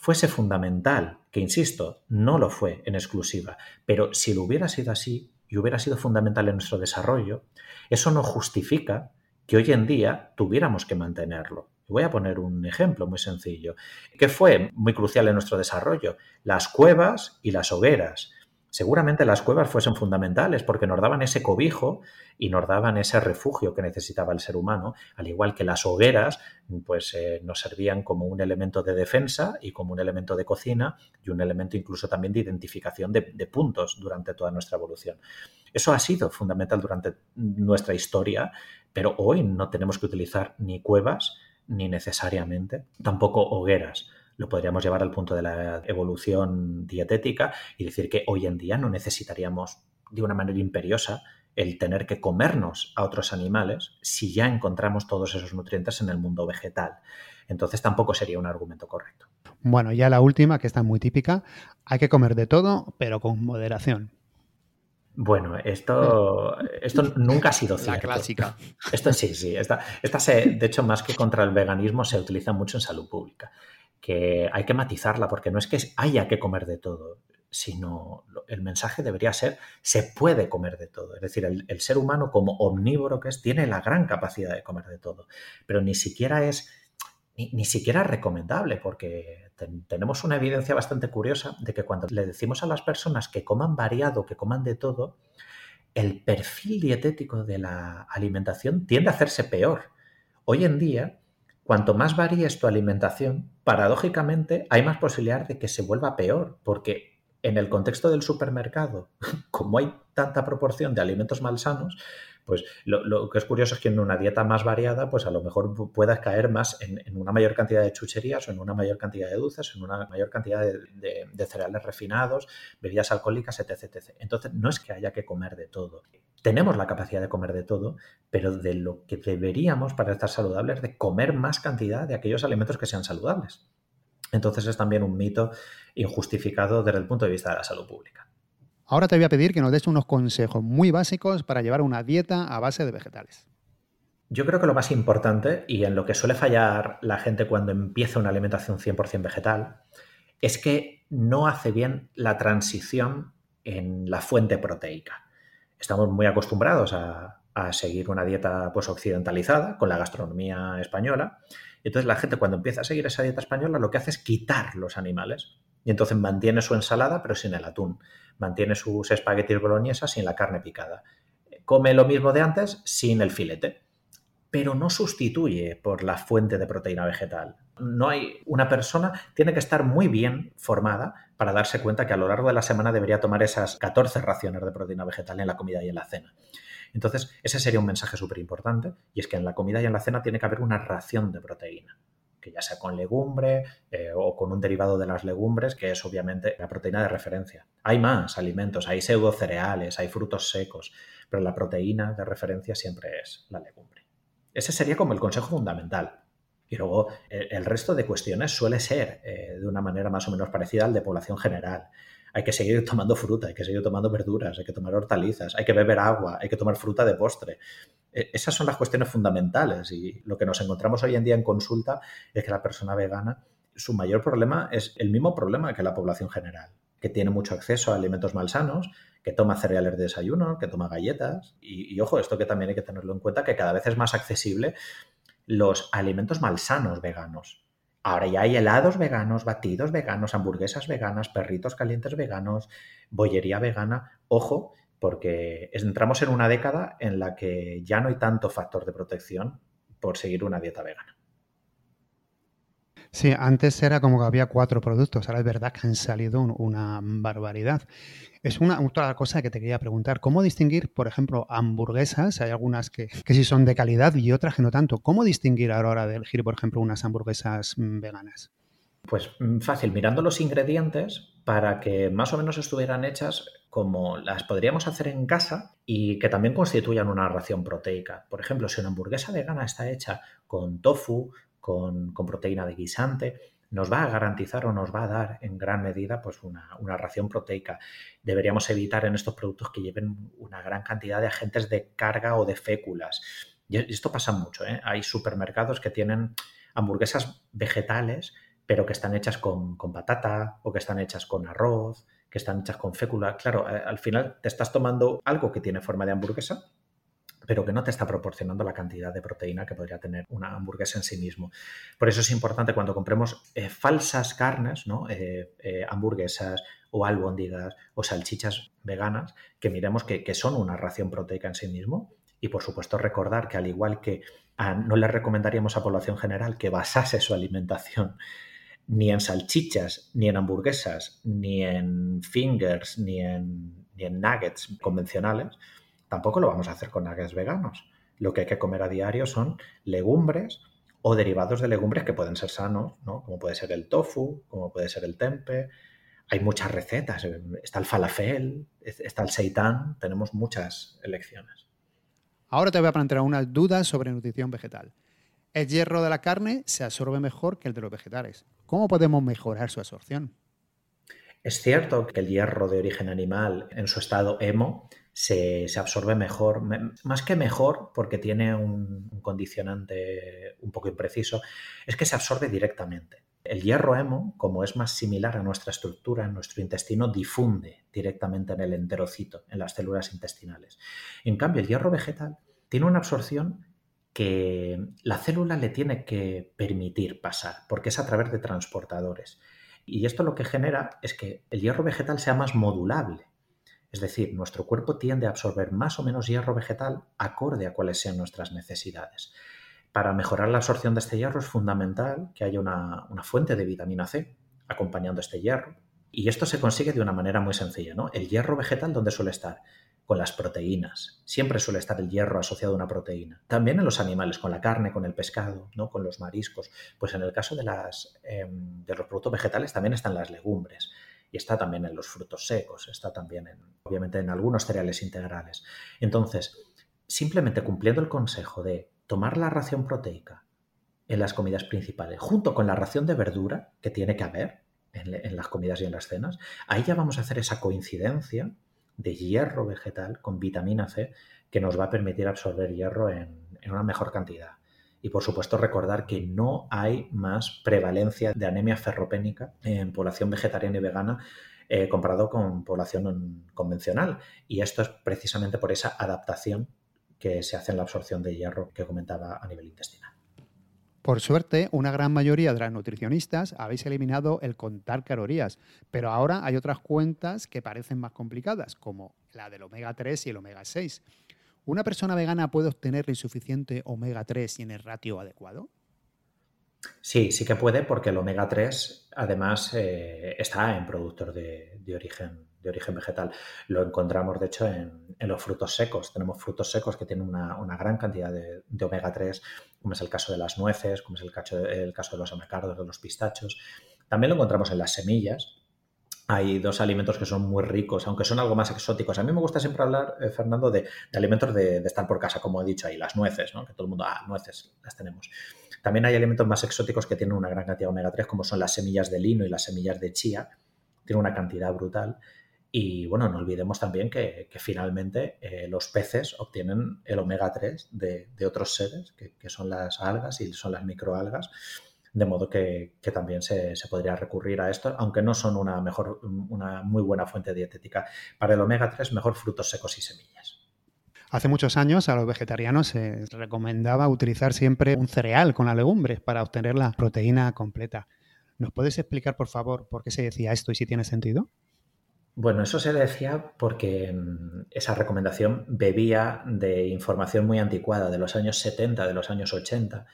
fuese fundamental, que insisto, no lo fue en exclusiva, pero si lo hubiera sido así y hubiera sido fundamental en nuestro desarrollo, eso no justifica que hoy en día tuviéramos que mantenerlo. Voy a poner un ejemplo muy sencillo, que fue muy crucial en nuestro desarrollo, las cuevas y las hogueras. Seguramente las cuevas fuesen fundamentales porque nos daban ese cobijo y nos daban ese refugio que necesitaba el ser humano, al igual que las hogueras pues eh, nos servían como un elemento de defensa y como un elemento de cocina y un elemento incluso también de identificación de, de puntos durante toda nuestra evolución. Eso ha sido fundamental durante nuestra historia, pero hoy no tenemos que utilizar ni cuevas ni necesariamente tampoco hogueras lo podríamos llevar al punto de la evolución dietética y decir que hoy en día no necesitaríamos de una manera imperiosa el tener que comernos a otros animales si ya encontramos todos esos nutrientes en el mundo vegetal. Entonces tampoco sería un argumento correcto. Bueno, ya la última, que está muy típica, hay que comer de todo, pero con moderación. Bueno, esto, esto nunca ha sido cierto. La clásica. Esto sí, sí. Esta, esta se, de hecho, más que contra el veganismo, se utiliza mucho en salud pública que hay que matizarla porque no es que haya que comer de todo, sino el mensaje debería ser se puede comer de todo. Es decir, el, ser humano como omnívoro que es tiene la gran capacidad de comer de todo, pero ni siquiera es ni, siquiera recomendable porque tenemos una evidencia bastante curiosa de que cuando le decimos a las personas que coman variado, que coman de todo, el perfil dietético de la alimentación tiende a hacerse peor. Hoy en día cuanto más varíes tu alimentación, paradójicamente hay más posibilidad de que se vuelva peor, porque en el contexto del supermercado, como hay tanta proporción de alimentos malsanos, pues lo, que es curioso es que en una dieta más variada, pues a lo mejor puedas caer más en, una mayor cantidad de chucherías o en una mayor cantidad de dulces, en una mayor cantidad de, cereales refinados, bebidas alcohólicas, etc, etc. Entonces, no es que haya que comer de todo. Tenemos la capacidad de comer de todo, pero de lo que deberíamos para estar saludables es de comer más cantidad de aquellos alimentos que sean saludables. Entonces es también un mito injustificado desde el punto de vista de la salud pública. Ahora te voy a pedir que nos des unos consejos muy básicos para llevar una dieta a base de vegetales. Yo creo que lo más importante y en lo que suele fallar la gente cuando empieza una alimentación 100% vegetal es que no hace bien la transición en la fuente proteica. Estamos muy acostumbrados a, seguir una dieta pues, occidentalizada con la gastronomía española. Entonces la gente cuando empieza a seguir esa dieta española lo que hace es quitar los animales y entonces mantiene su ensalada pero sin el atún mantiene sus espaguetis boloñesas sin la carne picada. Come lo mismo de antes sin el filete, pero no sustituye por la fuente de proteína vegetal. No hay una persona tiene que estar muy bien formada para darse cuenta que a lo largo de la semana debería tomar esas 14 raciones de proteína vegetal en la comida y en la cena. Entonces, ese sería un mensaje súper importante y es que en la comida y en la cena tiene que haber una ración de proteína que ya sea con legumbre eh, o con un derivado de las legumbres, que es obviamente la proteína de referencia. Hay más alimentos, hay pseudo cereales, hay frutos secos, pero la proteína de referencia siempre es la legumbre. Ese sería como el consejo fundamental. Y luego el, resto de cuestiones suele ser eh, de una manera más o menos parecida al de población general hay que seguir tomando fruta, hay que seguir tomando verduras, hay que tomar hortalizas, hay que beber agua, hay que tomar fruta de postre. E, esas son las cuestiones fundamentales y lo que nos encontramos hoy en día en consulta es que la persona vegana, su mayor problema es el mismo problema que la población general, que tiene mucho acceso a alimentos malsanos, que toma cereales de desayuno, que toma galletas. Y, y ojo, esto que también hay que tenerlo en cuenta, que cada vez es más accesible los alimentos malsanos veganos. Ahora ya hay helados veganos, batidos veganos, hamburguesas veganas, perritos calientes veganos, bollería vegana. Ojo, porque entramos en una década en la que ya no hay tanto factor de protección por seguir una dieta vegana. Sí, antes era como que había cuatro productos, ahora es verdad que han salido una barbaridad. Es una otra cosa que te quería preguntar, ¿cómo distinguir, por ejemplo, hamburguesas? Hay algunas que, que sí son de calidad y otras que no tanto. ¿Cómo distinguir a la hora de elegir, por ejemplo, unas hamburguesas mm, veganas? Pues mm, fácil, mirando los ingredientes para que más o menos estuvieran hechas como las podríamos hacer en casa y que también constituyan una ración proteica. Por ejemplo, si una hamburguesa vegana está hecha con tofu, con, proteína de guisante, nos va a garantizar o nos va a dar en gran medida pues una, ración proteica. Deberíamos evitar en estos productos que lleven una gran cantidad de agentes de carga o de féculas. Y esto pasa mucho. ¿eh? Hay supermercados que tienen hamburguesas vegetales, pero que están hechas con, con patata o que están hechas con arroz, que están hechas con fécula. Claro, al final te estás tomando algo que tiene forma de hamburguesa, pero que no te está proporcionando la cantidad de proteína que podría tener una hamburguesa en sí mismo. Por eso es importante cuando compremos eh, falsas carnes, ¿no? Eh, eh, hamburguesas o albóndigas o salchichas veganas, que miremos que, son una ración proteica en sí mismo. Y por supuesto recordar que al igual que no le recomendaríamos a población general que basase su alimentación ni en salchichas, ni en hamburguesas, ni en fingers, ni en, ni en nuggets convencionales, tampoco lo vamos a hacer con nuggets veganos. Lo que hay que comer a diario son legumbres o derivados de legumbres que pueden ser sanos, ¿no? como puede ser el tofu, como puede ser el tempe. Hay muchas recetas, está el falafel, está el seitán, tenemos muchas elecciones. Ahora te voy a plantear unas dudas sobre nutrición vegetal. El hierro de la carne se absorbe mejor que el de los vegetales. ¿Cómo podemos mejorar su absorción? Es cierto que el hierro de origen animal en su estado hemo se, absorbe mejor, más que mejor, porque tiene un, condicionante un poco impreciso, es que se absorbe directamente. El hierro hemo, como es más similar a nuestra estructura en nuestro intestino, difunde directamente en el enterocito, en las células intestinales. En cambio, el hierro vegetal tiene una absorción que la célula le tiene que permitir pasar, porque es a través de transportadores. Y esto lo que genera es que el hierro vegetal sea más modulable. Es decir, nuestro cuerpo tiende a absorber más o menos hierro vegetal acorde a cuáles sean nuestras necesidades. Para mejorar la absorción de este hierro es fundamental que haya una, fuente de vitamina C acompañando este hierro. Y esto se consigue de una manera muy sencilla. ¿no? El hierro vegetal, ¿dónde suele estar? Con las proteínas. Siempre suele estar el hierro asociado a una proteína. También en los animales, con la carne, con el pescado, ¿no? con los mariscos. Pues en el caso de, em, de los productos vegetales también están las legumbres y está también en los frutos secos, está también en, obviamente en algunos cereales integrales. Entonces, simplemente cumpliendo el consejo de tomar la ración proteica en las comidas principales, junto con la ración de verdura que tiene que haber en, las comidas y en las cenas, ahí ya vamos a hacer esa coincidencia de hierro vegetal con vitamina C que nos va a permitir absorber hierro en una mejor cantidad. Y por supuesto recordar que no hay más prevalencia de anemia ferropénica en población vegetariana y vegana eh, comparado con población convencional. Y esto es precisamente por esa adaptación que se hace en la absorción de hierro que comentaba a nivel intestinal. Por suerte, una gran mayoría de las nutricionistas habéis eliminado el contar calorías, pero ahora hay otras cuentas que parecen más complicadas, como la del omega 3 y el omega 6. ¿Una persona vegana puede obtener el suficiente omega 3 y en el ratio adecuado? Sí, sí que puede porque el omega 3 además eh, está en productos de, origen, de origen vegetal. Lo encontramos de hecho en, los frutos secos. Tenemos frutos secos que tienen una, gran cantidad de, omega 3, como es el caso de las nueces, como es el caso, el caso de los anacardos, de los pistachos. También lo encontramos en las semillas, hay dos alimentos que son muy ricos, aunque son algo más exóticos. A mí me gusta siempre hablar, eh, Fernando, de, alimentos de, estar por casa, como he dicho ahí, las nueces, ¿no? que todo el mundo, ah, nueces, las tenemos. También hay alimentos más exóticos que tienen una gran cantidad de omega 3, como son las semillas de lino y las semillas de chía. Tienen una cantidad brutal. Y bueno, no olvidemos también que, finalmente eh, los peces obtienen el omega 3 de, otros seres, que, son las algas y son las microalgas. De modo que, también se, podría recurrir a esto, aunque no son una, mejor, una muy buena fuente dietética. Para el omega 3, mejor frutos secos y semillas. Hace muchos años a los vegetarianos se recomendaba utilizar siempre un cereal con las legumbres para obtener la proteína completa. ¿Nos puedes explicar, por favor, por qué se decía esto y si tiene sentido? Bueno, eso se decía porque mm, esa recomendación bebía de información muy anticuada de los años 70, de los años 80.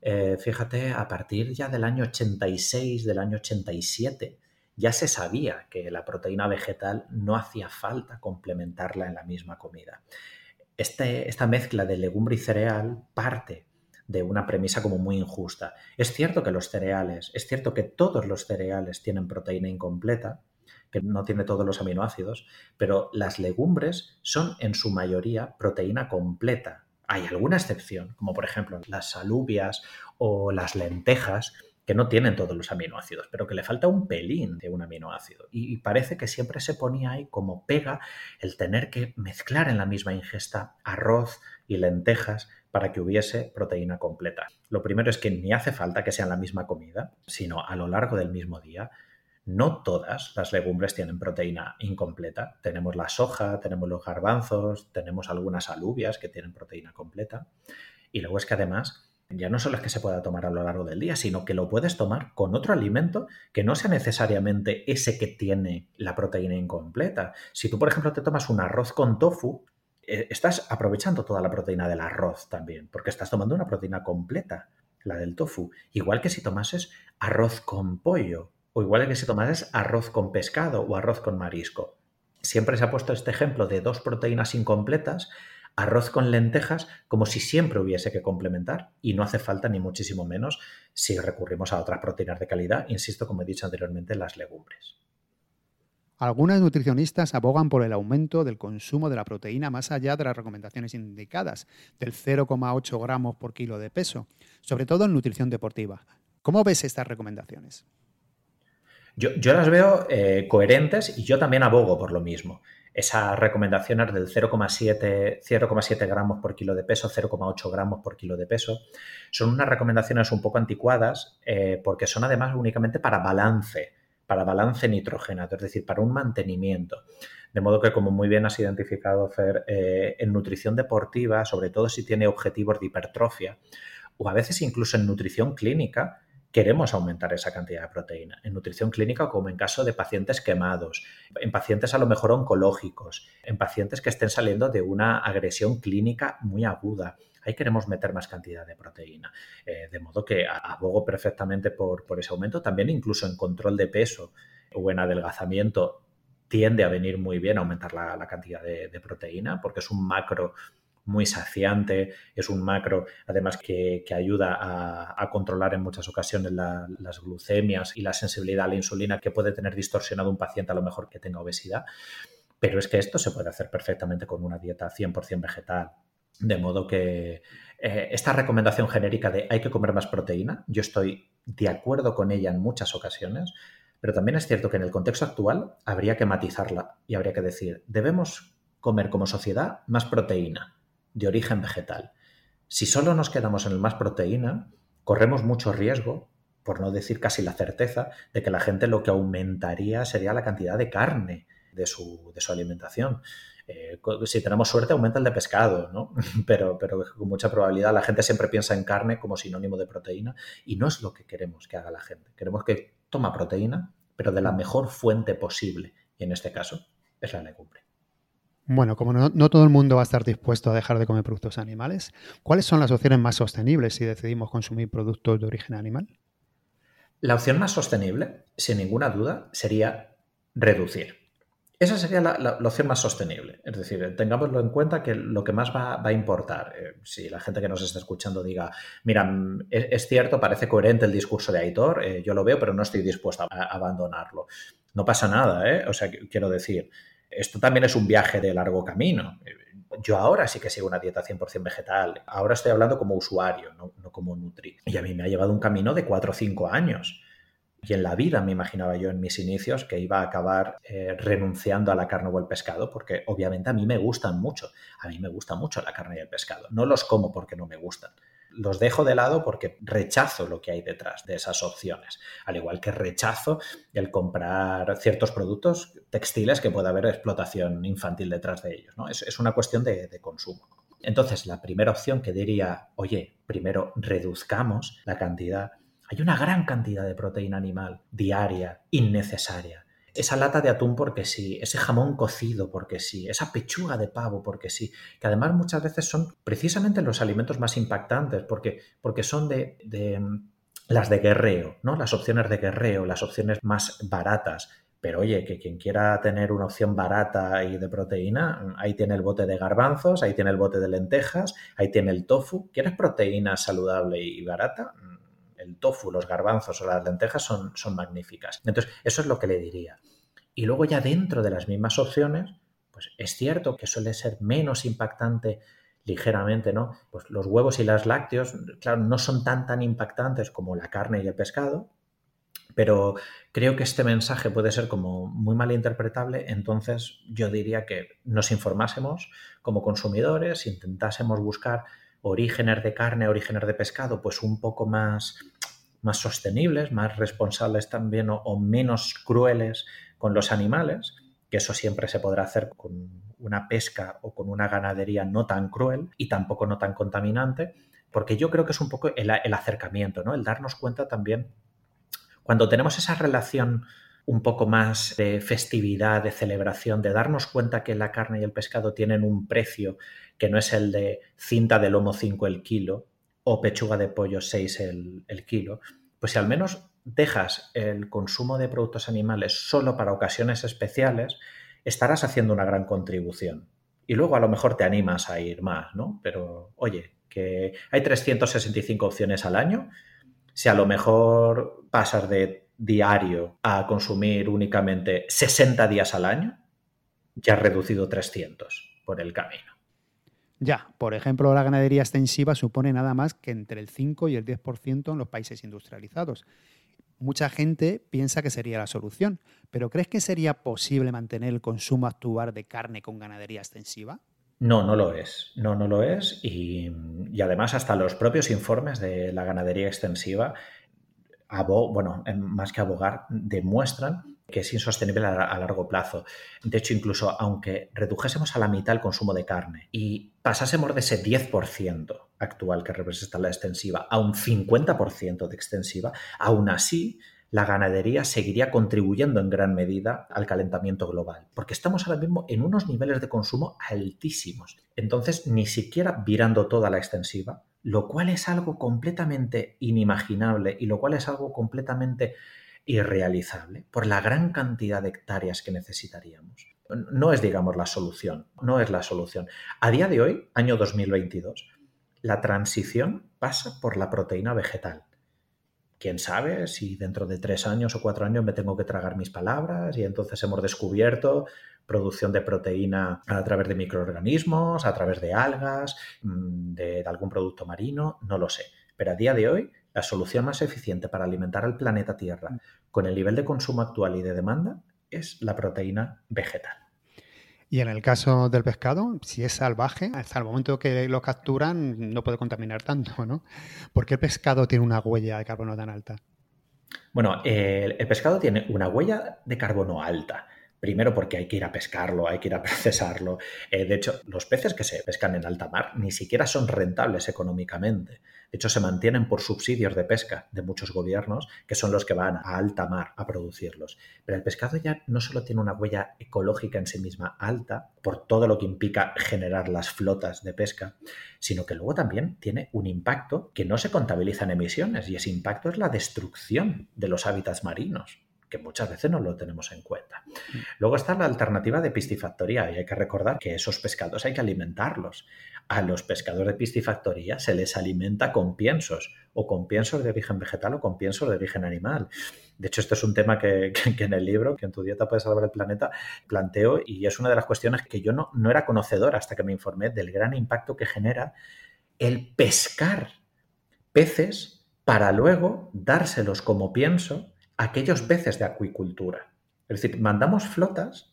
Eh, fíjate, a partir ya del año 86, del año 87, ya se sabía que la proteína vegetal no hacía falta complementarla en la misma comida. Este, esta mezcla de legumbre y cereal parte de una premisa como muy injusta. Es cierto que los cereales, es cierto que todos los cereales tienen proteína incompleta, que no tiene todos los aminoácidos, pero las legumbres son en su mayoría proteína completa. Hay alguna excepción, como por ejemplo las alubias o las lentejas, que no tienen todos los aminoácidos, pero que le falta un pelín de un aminoácido. Y, parece que siempre se ponía ahí como pega el tener que mezclar en la misma ingesta arroz y lentejas para que hubiese proteína completa. Lo primero es que ni hace falta que sean la misma comida, sino a lo largo del mismo día. No todas las legumbres tienen proteína incompleta. Tenemos la soja, tenemos los garbanzos, tenemos algunas alubias que tienen proteína completa. Y luego es que además ya no solo es que se pueda tomar a lo largo del día, sino que lo puedes tomar con otro alimento que no sea necesariamente ese que tiene la proteína incompleta. Si tú, por ejemplo, te tomas un arroz con tofu, eh, estás aprovechando toda la proteína del arroz también, porque estás tomando una proteína completa, la del tofu. Igual que si tomases arroz con pollo, o igual que si tomases arroz con pescado o arroz con marisco. Siempre se ha puesto este ejemplo de dos proteínas incompletas arroz con lentejas como si siempre hubiese que complementar y no hace falta ni muchísimo menos si recurrimos a otras proteínas de calidad, insisto, como he dicho anteriormente, las legumbres. Algunas nutricionistas abogan por el aumento del consumo de la proteína más allá de las recomendaciones indicadas, del 0,8 gramos por kilo de peso, sobre todo en nutrición deportiva. ¿Cómo ves estas recomendaciones? Yo, las veo eh, coherentes y yo también abogo por lo mismo esas recomendaciones del 0,7 gramos por kilo de peso, 0,8 gramos por kilo de peso, son unas recomendaciones un poco anticuadas eh, porque son además únicamente para balance, para balance nitrogenado, es decir, para un mantenimiento. De modo que, como muy bien has identificado, Fer, eh, en nutrición deportiva, sobre todo si tiene objetivos de hipertrofia, o a veces incluso en nutrición clínica, queremos aumentar esa cantidad de proteína. En nutrición clínica, como en caso de pacientes quemados, en pacientes a lo mejor oncológicos, en pacientes que estén saliendo de una agresión clínica muy aguda. Ahí queremos meter más cantidad de proteína. Eh, de modo que abogo perfectamente por, ese aumento. También incluso en control de peso o en adelgazamiento tiende a venir muy bien aumentar la, cantidad de, proteína porque es un macro muy saciante, es un macro además que, ayuda a, controlar en muchas ocasiones las glucemias y la sensibilidad a la insulina que puede tener distorsionado un paciente a lo mejor que tenga obesidad. Pero es que esto se puede hacer perfectamente con una dieta 100% vegetal. De modo que eh, esta recomendación genérica de hay que comer más proteína, yo estoy de acuerdo con ella en muchas ocasiones, pero también es cierto que en el contexto actual habría que matizarla y habría que decir, debemos comer como sociedad más proteína, de origen vegetal. Si solo nos quedamos en el más proteína, corremos mucho riesgo, por no decir casi la certeza, de que la gente lo que aumentaría sería la cantidad de carne de su, de su alimentación. Eh, si tenemos suerte, aumenta el de pescado, ¿no? Pero, pero con mucha probabilidad la gente siempre piensa en carne como sinónimo de proteína y no es lo que queremos que haga la gente. Queremos que toma proteína, pero de la mejor fuente posible. Y en este caso es la legumbre. Bueno, como no, todo el mundo va a estar dispuesto a dejar de comer productos animales, ¿cuáles son las opciones más sostenibles si decidimos consumir productos de origen animal? La opción más sostenible, sin ninguna duda, sería reducir. Esa sería la, opción más sostenible. Es decir, tengámoslo en cuenta que lo que más va, a importar, eh, si la gente que nos está escuchando diga, mira, mm, es, cierto, parece coherente el discurso de Aitor, eh, yo lo veo, pero no estoy dispuesto a, abandonarlo. No pasa nada, ¿eh? O sea, quiero decir, esto también es un viaje de largo camino. Yo ahora sí que sigo una dieta 100% vegetal. Ahora estoy hablando como usuario, no, no como nutri. Y a mí me ha llevado un camino de 4 o 5 años. Y en la vida me imaginaba yo en mis inicios que iba a acabar eh, renunciando a la carne o el pescado, porque obviamente a mí me gustan mucho. A mí me gusta mucho la carne y el pescado. No los como porque no me gustan. Los dejo de lado porque rechazo lo que hay detrás de esas opciones. Al igual que rechazo el comprar ciertos productos textiles que pueda haber explotación infantil detrás de ellos. ¿no? Es, una cuestión de, de consumo. Entonces, la primera opción que diría, oye, primero reduzcamos la cantidad hay una gran cantidad de proteína animal diaria, innecesaria. Esa lata de atún porque sí, ese jamón cocido porque sí, esa pechuga de pavo porque sí, que además muchas veces son precisamente los alimentos más impactantes porque, porque son de, mm, las de guerreo, ¿no? Las opciones de guerreo, las opciones más baratas. Pero oye, que quien quiera tener una opción barata y de proteína, ahí tiene el bote de garbanzos, ahí tiene el bote de lentejas, ahí tiene el tofu. ¿Quieres proteína saludable y barata? El tofu, los garbanzos o las lentejas son, son magníficas. Entonces, eso es lo que le diría. Y luego ya dentro de las mismas opciones, pues es cierto que suele ser menos impactante ligeramente, ¿no? Pues los huevos y las lácteos, claro, no son tan tan impactantes como la carne y el pescado, pero creo que este mensaje puede ser como muy mal interpretable, entonces yo diría que nos informásemos como consumidores, intentásemos buscar orígenes de carne, orígenes de pescado, pues un poco más, más sostenibles, más responsables también o, menos crueles con los animales, que eso siempre se podrá hacer con una pesca o con una ganadería no tan cruel y tampoco no tan contaminante, porque yo creo que es un poco el, acercamiento, ¿no? El darnos cuenta también, cuando tenemos esa relación un poco más de festividad, de celebración, de darnos cuenta que la carne y el pescado tienen un precio que no es el de cinta de lomo 5 el kilo o pechuga de pollo 6 el, el kilo, pues si al menos dejas el consumo de productos animales solo para ocasiones especiales, estarás haciendo una gran contribución. Y luego a lo mejor te animas a ir más, ¿no? Pero oye, que hay 365 opciones al año. Si a lo mejor pasas de diario a consumir únicamente 60 días al año, ya has reducido 300 por el camino. Ya, por ejemplo, la ganadería extensiva supone nada más que entre el 5 y el 10% en los países industrializados. Mucha gente piensa que sería la solución, pero ¿crees que sería posible mantener el consumo actual de carne con ganadería extensiva? No, no lo es. No, no lo es. Y, y, además hasta los propios informes de la ganadería extensiva bueno, más que abogar, demuestran que es insostenible a, largo plazo. De hecho, incluso aunque redujésemos a la mitad el consumo de carne y pasásemos de ese 10% actual que representa la extensiva a un 50% de extensiva, aún así la ganadería seguiría contribuyendo en gran medida al calentamiento global, porque estamos ahora mismo en unos niveles de consumo altísimos. Entonces, ni siquiera virando toda la extensiva, lo cual es algo completamente inimaginable y lo cual es algo completamente irrealizable por la gran cantidad de hectáreas que necesitaríamos. No es, digamos, la solución, no es la solución. A día de hoy, año 2022, la transición pasa por la proteína vegetal. Quién sabe si dentro de tres años o cuatro años me tengo que tragar mis palabras y entonces hemos descubierto producción de proteína a través de microorganismos, a través de algas, mm, de, algún producto marino, no lo sé. Pero a día de hoy, la solución más eficiente para alimentar al planeta Tierra con el nivel de consumo actual y de demanda es la proteína vegetal. Y en el caso del pescado, si es salvaje, hasta el momento que lo capturan no puede contaminar tanto, ¿no? ¿Por qué el pescado tiene una huella de carbono tan alta? Bueno, el pescado tiene una huella de carbono alta Primero porque hay que ir a pescarlo, hay que ir a procesarlo. Eh, de hecho, los peces que se pescan en alta mar ni siquiera son rentables económicamente. De hecho, se mantienen por subsidios de pesca de muchos gobiernos, que son los que van a alta mar a producirlos. Pero el pescado ya no solo tiene una huella ecológica en sí misma alta, por todo lo que implica generar las flotas de pesca, sino que luego también tiene un impacto que no se contabiliza en emisiones, y ese impacto es la destrucción de los hábitats marinos que muchas veces no lo tenemos en cuenta. Luego está la alternativa de piscifactoría y hay que recordar que esos pescados hay que alimentarlos. A los pescadores de piscifactoría se les alimenta con piensos o con piensos de origen vegetal o con piensos de origen animal. De hecho, esto es un tema que, en el libro, que en tu dieta puedes salvar el planeta, planteo y es una de las cuestiones que yo no, no era conocedor hasta que me informé del gran impacto que genera el pescar peces para luego dárselos como pienso aquellos peces de acuicultura. Es decir, mandamos flotas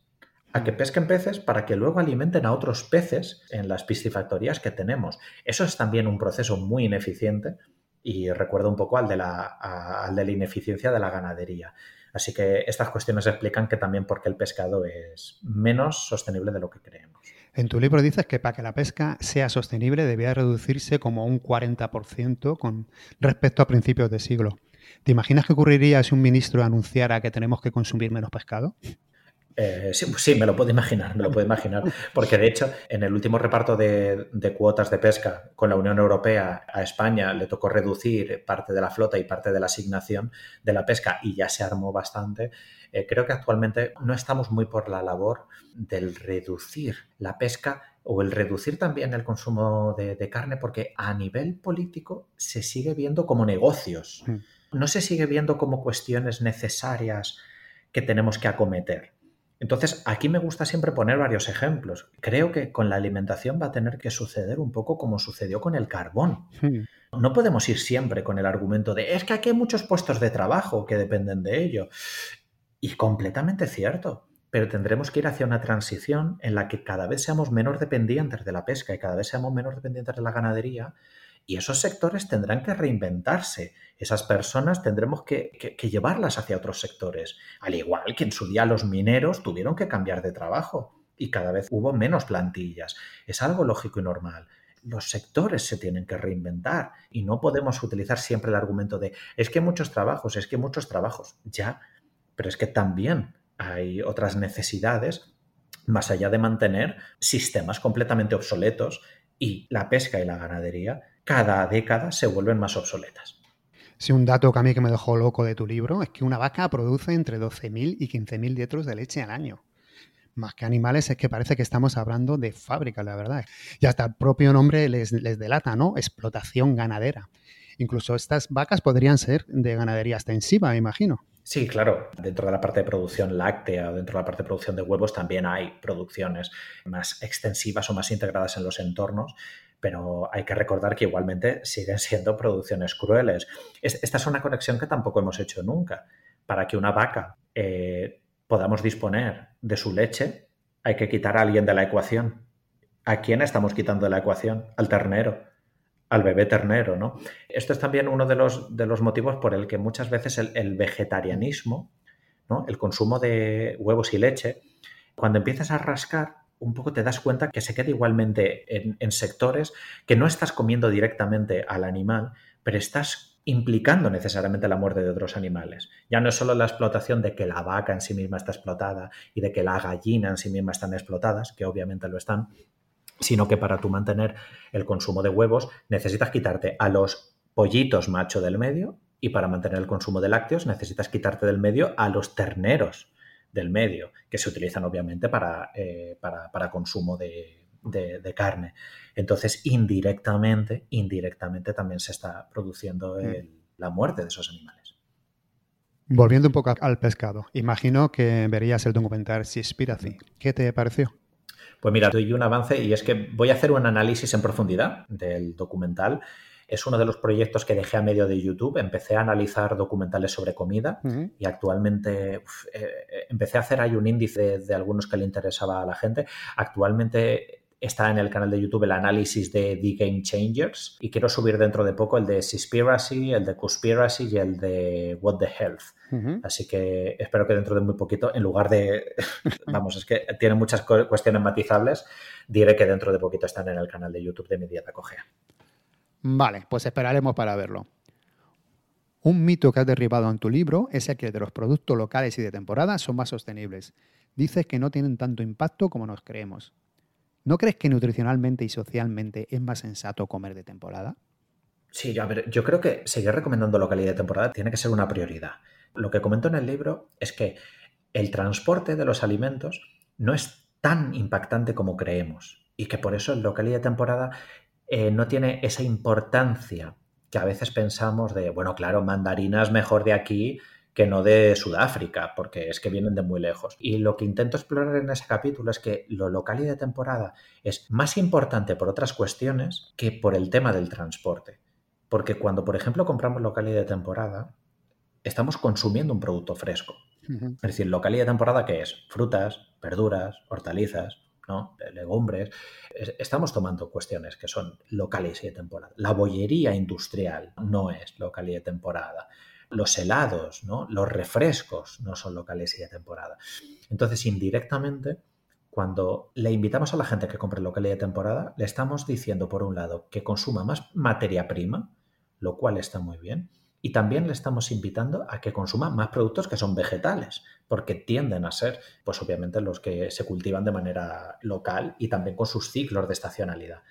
a que pesquen peces para que luego alimenten a otros peces en las piscifactorías que tenemos. Eso es también un proceso muy ineficiente y recuerda un poco al de la, al de la ineficiencia de la ganadería. Así que estas cuestiones explican que también porque el pescado es menos sostenible de lo que creemos. En tu libro dices que para que la pesca sea sostenible debía reducirse como un 40% con respecto a principios de siglo. ¿Te imaginas qué ocurriría si un ministro anunciara que tenemos que consumir menos pescado? Eh, sí, me lo puedo imaginar, me lo puedo imaginar. Porque de hecho, en el último reparto de, cuotas de pesca con la Unión Europea a España le tocó reducir parte de la flota y parte de la asignación de la pesca y ya se armó bastante. Eh, creo que actualmente no estamos muy por la labor del reducir la pesca o el reducir también el consumo de, carne, porque a nivel político se sigue viendo como negocios. Mm no se sigue viendo como cuestiones necesarias que tenemos que acometer. Entonces, aquí me gusta siempre poner varios ejemplos. Creo que con la alimentación va a tener que suceder un poco como sucedió con el carbón. Hmm. No podemos ir siempre con el argumento de es que aquí hay muchos puestos de trabajo que dependen de ello. Y completamente cierto. Pero tendremos que ir hacia una transición en la que cada vez seamos menos dependientes de la pesca y cada vez seamos menos dependientes de la ganadería y esos sectores tendrán que reinventarse. Esas personas tendremos que, llevarlas hacia otros sectores. Al igual que en su día los mineros tuvieron que cambiar de trabajo y cada vez hubo menos plantillas. Es algo lógico y normal los sectores se tienen que reinventar y no podemos utilizar siempre el argumento de es que muchos trabajos, es que muchos trabajos, ya, pero es que también hay otras necesidades más allá de mantener sistemas completamente obsoletos y la pesca y la ganadería cada década se vuelven más obsoletas. Sí, un dato que a mí que me dejó loco de tu libro es que una vaca produce entre 12.000 y 15.000 litros de leche al año. Más que animales, es que parece que estamos hablando de fábrica, la verdad. Y hasta el propio nombre les, les delata, ¿no? Explotación ganadera. Incluso estas vacas podrían ser de ganadería extensiva, me imagino. Sí, claro. Dentro de la parte de producción láctea o dentro de la parte de producción de huevos también hay producciones más extensivas o más integradas en los entornos pero hay que recordar que igualmente siguen siendo producciones crueles. Esta es una conexión que tampoco hemos hecho nunca. Para que una vaca eh, podamos disponer de su leche, hay que quitar a alguien de la ecuación. ¿A quién estamos quitando de la ecuación? Al ternero, al bebé ternero, ¿no? Esto es también uno de los, de los motivos por el que muchas veces el, vegetarianismo, el consumo de huevos y leche, cuando empiezas a rascar, un poco te das cuenta que se queda igualmente en, sectores que no estás comiendo directamente al animal, pero estás implicando necesariamente la muerte de otros animales. Ya no es solo la explotación de que la vaca en sí misma está explotada y de que la gallina en sí misma están explotadas, que obviamente lo están, sino que para tú mantener el consumo de huevos necesitas quitarte a los pollitos macho del medio y para mantener el consumo de lácteos necesitas quitarte del medio a los terneros del medio, que se utilizan obviamente para, eh, para, consumo de, carne. Entonces, indirectamente, indirectamente también se está produciendo mm. la muerte de esos animales. Volviendo un poco al pescado, imagino que verías el documental Seaspiracy. ¿Qué te pareció? Pues mira, doy un avance y es que voy a hacer un análisis en profundidad del documental es uno de los proyectos que dejé a medio de YouTube. Empecé a analizar documentales sobre comida y actualmente eh, eh, empecé a hacer ahí un índice de, algunos que le interesaba a la gente. Actualmente está en el canal de YouTube el análisis de The Game Changers y quiero subir dentro de poco el de Conspiracy, el de Conspiracy y el de What the Health. Así que espero que dentro de muy poquito, en lugar de, vamos, es que tiene muchas cuestiones matizables, diré que dentro de poquito están en el canal de YouTube de Mi Dieta Cogea. Vale, pues esperaremos para verlo. Un mito que has derribado en tu libro es el que de los productos locales y de temporada son más sostenibles. Dices que no tienen tanto impacto como nos creemos. ¿No crees que nutricionalmente y socialmente es más sensato comer de temporada? Sí, a ver, yo creo que seguir recomendando localidad de temporada tiene que ser una prioridad. Lo que comento en el libro es que el transporte de los alimentos no es tan impactante como creemos y que por eso el localidad de temporada eh, no tiene esa importancia que a veces pensamos de, bueno, claro, mandarinas mejor de aquí que no de Sudáfrica, porque es que vienen de muy lejos. Y lo que intento explorar en ese capítulo es que lo local y de temporada es más importante por otras cuestiones que por el tema del transporte. Porque cuando, por ejemplo, compramos local y de temporada, estamos consumiendo un producto fresco. Es decir, local y de temporada, ¿qué es? Frutas, verduras, hortalizas, ¿no? legumbres. Estamos tomando cuestiones que son locales y de temporada. La bollería industrial no es local y de temporada los helados, ¿no? los refrescos no son locales y de temporada. Entonces, indirectamente, cuando le invitamos a la gente que compre local y de temporada, le estamos diciendo, por un lado, que consuma más materia prima, lo cual está muy bien, y también le estamos invitando a que consuma más productos que son vegetales, porque tienden a ser, pues obviamente, los que se cultivan de manera local y también con sus ciclos de estacionalidad.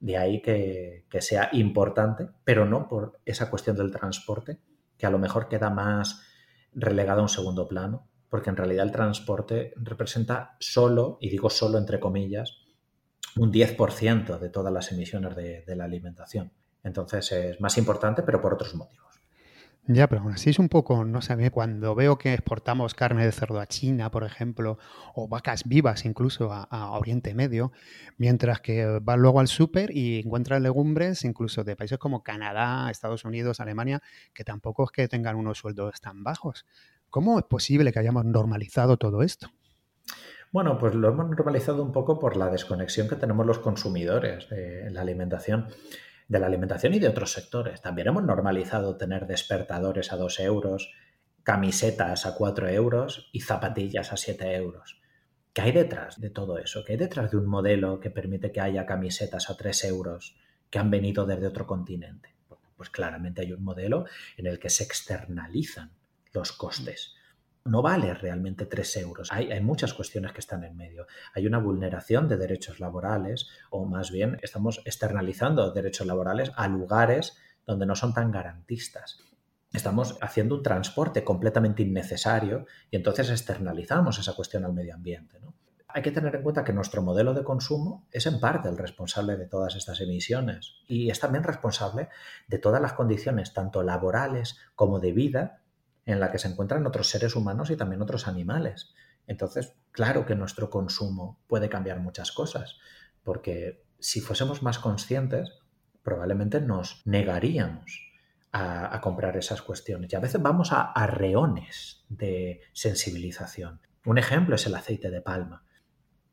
De ahí que, sea importante, pero no por esa cuestión del transporte, que a lo mejor queda más relegado a un segundo plano, porque en realidad el transporte representa solo, y digo solo entre comillas, un 10% de todas las emisiones de la alimentación. Entonces es más importante, pero por otros motivos. Ya, pero aún así es un poco, no sé, cuando veo que exportamos carne de cerdo a China, por ejemplo, o vacas vivas incluso a, Oriente Medio, mientras que vas luego al súper y encuentras legumbres incluso de países como Canadá, Estados Unidos, Alemania, que tampoco es que tengan unos sueldos tan bajos. ¿Cómo es posible que hayamos normalizado todo esto? Bueno, pues lo hemos normalizado un poco por la desconexión que tenemos los consumidores en la alimentación de la alimentación y de otros sectores. También hemos normalizado tener despertadores a 2 euros, camisetas a 4 euros y zapatillas a 7 euros. ¿Qué hay detrás de todo eso? ¿Qué hay detrás de un modelo que permite que haya camisetas a 3 euros que han venido desde otro continente? Pues claramente hay un modelo en el que se externalizan los costes no vale realmente 3 euros. Hay, hay, muchas cuestiones que están en medio. Hay una vulneración de derechos laborales o más bien estamos externalizando derechos laborales a lugares donde no son tan garantistas. Estamos haciendo un transporte completamente innecesario y entonces externalizamos esa cuestión al medio ambiente. Hay que tener en cuenta que nuestro modelo de consumo es en parte el responsable de todas estas emisiones y es también responsable de todas las condiciones, tanto laborales como de vida, en la que se encuentran otros seres humanos y también otros animales. Entonces, claro que nuestro consumo puede cambiar muchas cosas, porque si fuésemos más conscientes, probablemente nos negaríamos a, comprar esas cuestiones. Y a veces vamos a, a reones de sensibilización. Un ejemplo es el aceite de palma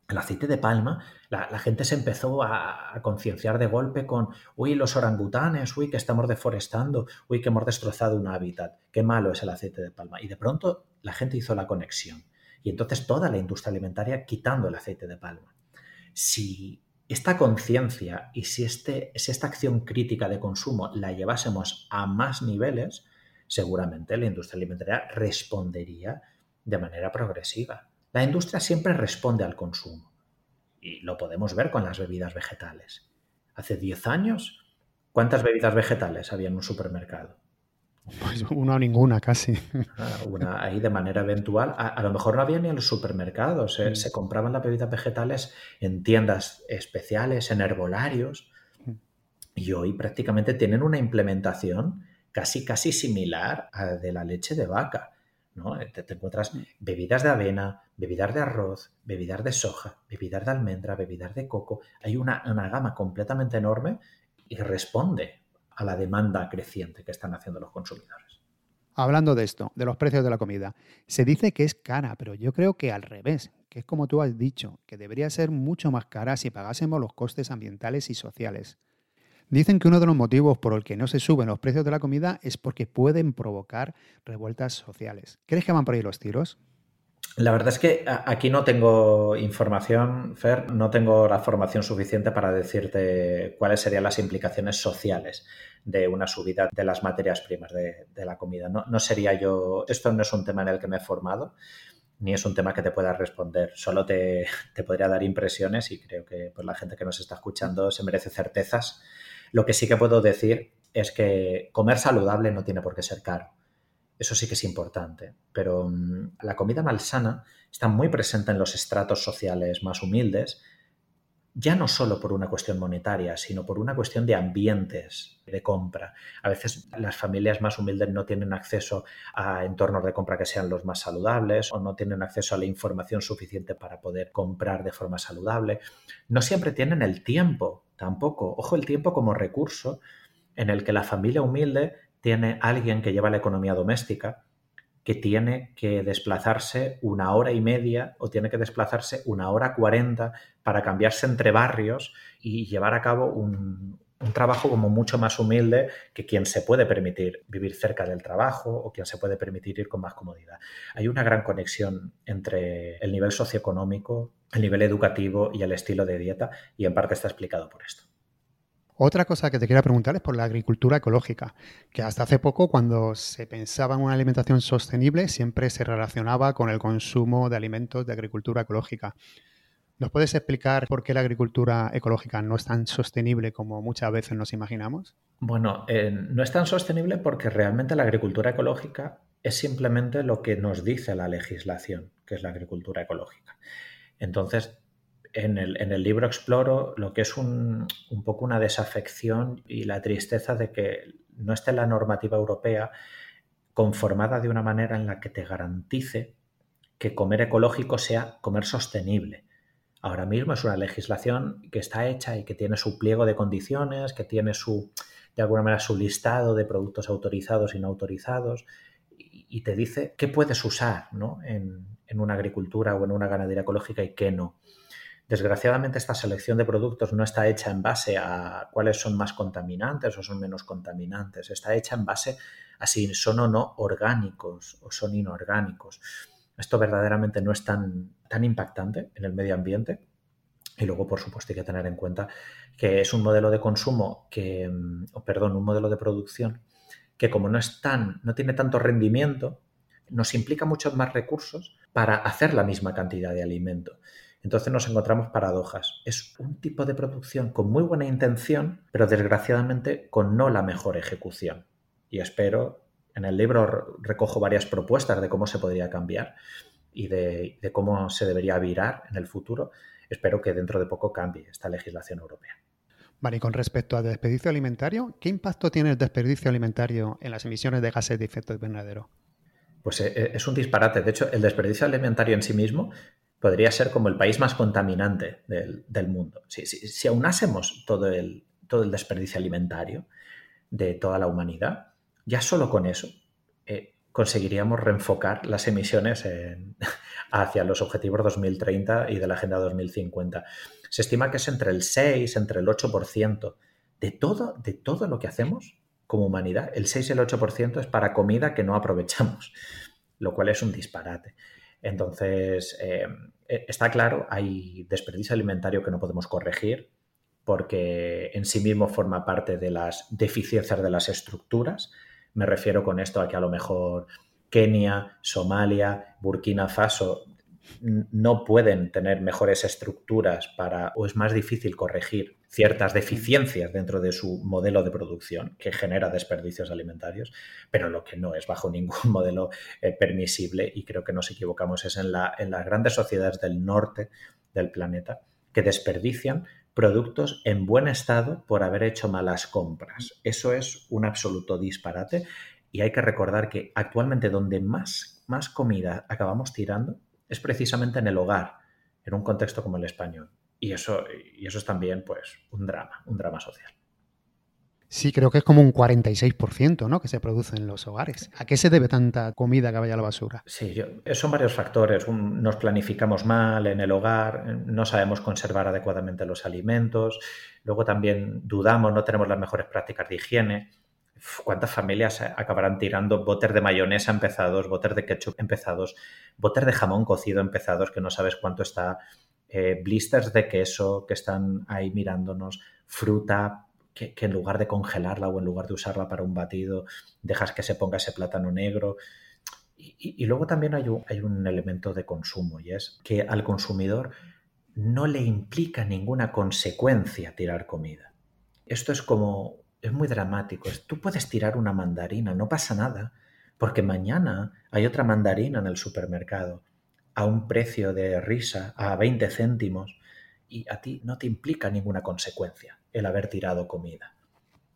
el aceite de palma, la, gente se empezó a, concienciar de golpe con, uy, los orangutanes, uy, que estamos deforestando, uy, que hemos destrozado un hábitat, qué malo es el aceite de palma. Y de pronto la gente hizo la conexión. Y entonces toda la industria alimentaria quitando el aceite de palma. Si esta conciencia y si, este, si esta acción crítica de consumo la llevásemos a más niveles, seguramente la industria alimentaria respondería de manera progresiva. La industria siempre responde al consumo y lo podemos ver con las bebidas vegetales. Hace 10 años, ¿cuántas bebidas vegetales había en un supermercado? Pues una o ninguna, casi. Ah, una ahí de manera eventual. A, lo mejor no había ni en los supermercados. ¿eh? Mm. Se compraban las bebidas vegetales en tiendas especiales, en herbolarios. Mm. Y hoy prácticamente tienen una implementación casi, casi similar a de la leche de vaca. ¿no? Te, encuentras mm. bebidas de avena, bebidas de arroz, bebidas de soja, bebidas de almendra, bebidas de coco. Hay una, gama completamente enorme y responde a la demanda creciente que están haciendo los consumidores. Hablando de esto, de los precios de la comida, se dice que es cara, pero yo creo que al revés, que es como tú has dicho, que debería ser mucho más cara si pagásemos los costes ambientales y sociales. Dicen que uno de los motivos por el que no se suben los precios de la comida es porque pueden provocar revueltas sociales. ¿Crees que van por ahí los tiros? La verdad es que aquí no tengo información, Fer, no tengo la formación suficiente para decirte cuáles serían las implicaciones sociales de una subida de las materias primas de, la comida. No, sería yo, esto no es un tema en el que me he formado, ni es un tema que te pueda responder. Solo te, podría dar impresiones y creo que pues, la gente que nos está escuchando se merece certezas. Lo que sí que puedo decir es que comer saludable no tiene por qué ser caro. Eso sí que es importante. Pero mm, la comida malsana está muy presente en los estratos sociales más humildes, ya no solo por una cuestión monetaria, sino por una cuestión de ambientes de compra. A veces las familias más humildes no tienen acceso a entornos de compra que sean los más saludables o no tienen acceso a la información suficiente para poder comprar de forma saludable. No siempre tienen el tiempo tampoco. Ojo, el tiempo como recurso en el que la familia humilde tiene alguien que lleva la economía doméstica, que tiene que desplazarse una hora y media o tiene que desplazarse una hora cuarenta para cambiarse entre barrios y llevar a cabo un, trabajo como mucho más humilde que quien se puede permitir vivir cerca del trabajo o quien se puede permitir ir con más comodidad. Hay una gran conexión entre el nivel socioeconómico, el nivel educativo y el estilo de dieta y en parte está explicado por esto. Otra cosa que te quería preguntar es por la agricultura ecológica, que hasta hace poco cuando se pensaba en una alimentación sostenible siempre se relacionaba con el consumo de alimentos de agricultura ecológica. ¿Nos puedes explicar por qué la agricultura ecológica no es tan sostenible como muchas veces nos imaginamos? Bueno, eh, no es tan sostenible porque realmente la agricultura ecológica es simplemente lo que nos dice la legislación, que es la agricultura ecológica. Entonces, en el, libro exploro lo que es un, poco una desafección y la tristeza de que no esté la normativa europea conformada de una manera en la que te garantice que comer ecológico sea comer sostenible. Ahora mismo es una legislación que está hecha y que tiene su pliego de condiciones, que tiene su, de alguna manera, su listado de productos autorizados y no autorizados, y, te dice qué puedes usar en, en, una agricultura o en una ganadería ecológica y qué no. Desgraciadamente esta selección de productos no está hecha en base a cuáles son más contaminantes o son menos contaminantes, está hecha en base a si son o no orgánicos o son inorgánicos. Esto verdaderamente no es tan, tan impactante en el medio ambiente. Y luego, por supuesto, hay que tener en cuenta que es un modelo de consumo que, o perdón, un modelo de producción que como no es tan, no tiene tanto rendimiento, nos implica muchos más recursos para hacer la misma cantidad de alimento. Entonces nos encontramos paradojas. Es un tipo de producción con muy buena intención, pero desgraciadamente con no la mejor ejecución. Y espero, en el libro recojo varias propuestas de cómo se podría cambiar y de, cómo se debería virar en el futuro. Espero que dentro de poco cambie esta legislación europea. Vale, y con respecto al desperdicio alimentario, ¿qué impacto tiene el desperdicio alimentario en las emisiones de gases de efecto invernadero? Pues eh, eh, es un disparate. De hecho, el desperdicio alimentario en sí mismo podría ser como el país más contaminante del, mundo. Si, aunásemos todo el, todo el desperdicio alimentario de toda la humanidad, ya solo con eso eh, conseguiríamos reenfocar las emisiones hacia los objetivos 2030 y de la Agenda 2050. Se estima que es entre el 6, entre el 8% de todo, de todo lo que hacemos como humanidad. El 6 y el 8% es para comida que no aprovechamos, lo cual es un disparate. Entonces, eh, eh, está claro, hay desperdicio alimentario que no podemos corregir porque en sí mismo forma parte de las deficiencias de las estructuras. Me refiero con esto a que a lo mejor Kenia, Somalia, Burkina Faso no pueden tener mejores estructuras para, o es más difícil corregir ciertas deficiencias dentro de su modelo de producción que genera desperdicios alimentarios, pero lo que no es bajo ningún modelo eh, permisible, y creo que nos equivocamos, es en, la, en las grandes sociedades del norte del planeta que desperdician productos en buen estado por haber hecho malas compras. Eso es un absoluto disparate y hay que recordar que actualmente donde más, más comida acabamos tirando es precisamente en el hogar, en un contexto como el español. Y eso, y eso es también pues, un drama, un drama social. Sí, creo que es como un 46%, ¿no? Que se produce en los hogares. ¿A qué se debe tanta comida que vaya a la basura? Sí, son varios factores. nos planificamos mal en el hogar, no sabemos conservar adecuadamente los alimentos, luego también dudamos, no tenemos las mejores prácticas de higiene. ¿Cuántas familias acabarán tirando botes de mayonesa empezados, botes de ketchup empezados, botes de jamón cocido empezados que no sabes cuánto está, eh, blisters de queso que están ahí mirándonos, fruta, que, en lugar de congelarla o en lugar de usarla para un batido, dejas que se ponga ese plátano negro. Y, luego también hay un, hay un elemento de consumo y es que al consumidor no le implica ninguna consecuencia tirar comida. Esto es como, es muy dramático. Tú puedes tirar una mandarina, no pasa nada, porque mañana hay otra mandarina en el supermercado a un precio de risa, a 20 céntimos, y a ti no te implica ninguna consecuencia el haber tirado comida.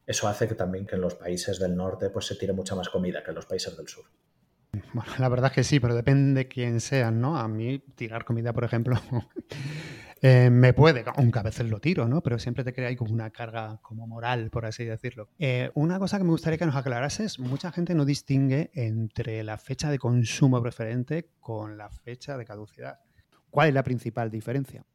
Eso hace que también que en los países del norte pues se tire mucha más comida que en los países del sur. Bueno, la verdad es que sí, pero depende de quién sean, ¿no? A mí tirar comida, por ejemplo, eh, me puede, aunque a veces lo tiro, ¿no? Pero siempre te crea ahí como una carga como moral, por así decirlo. Eh, una cosa que me gustaría que nos aclarases, mucha gente no distingue entre la fecha de consumo preferente con la fecha de caducidad. ¿Cuál es la principal diferencia?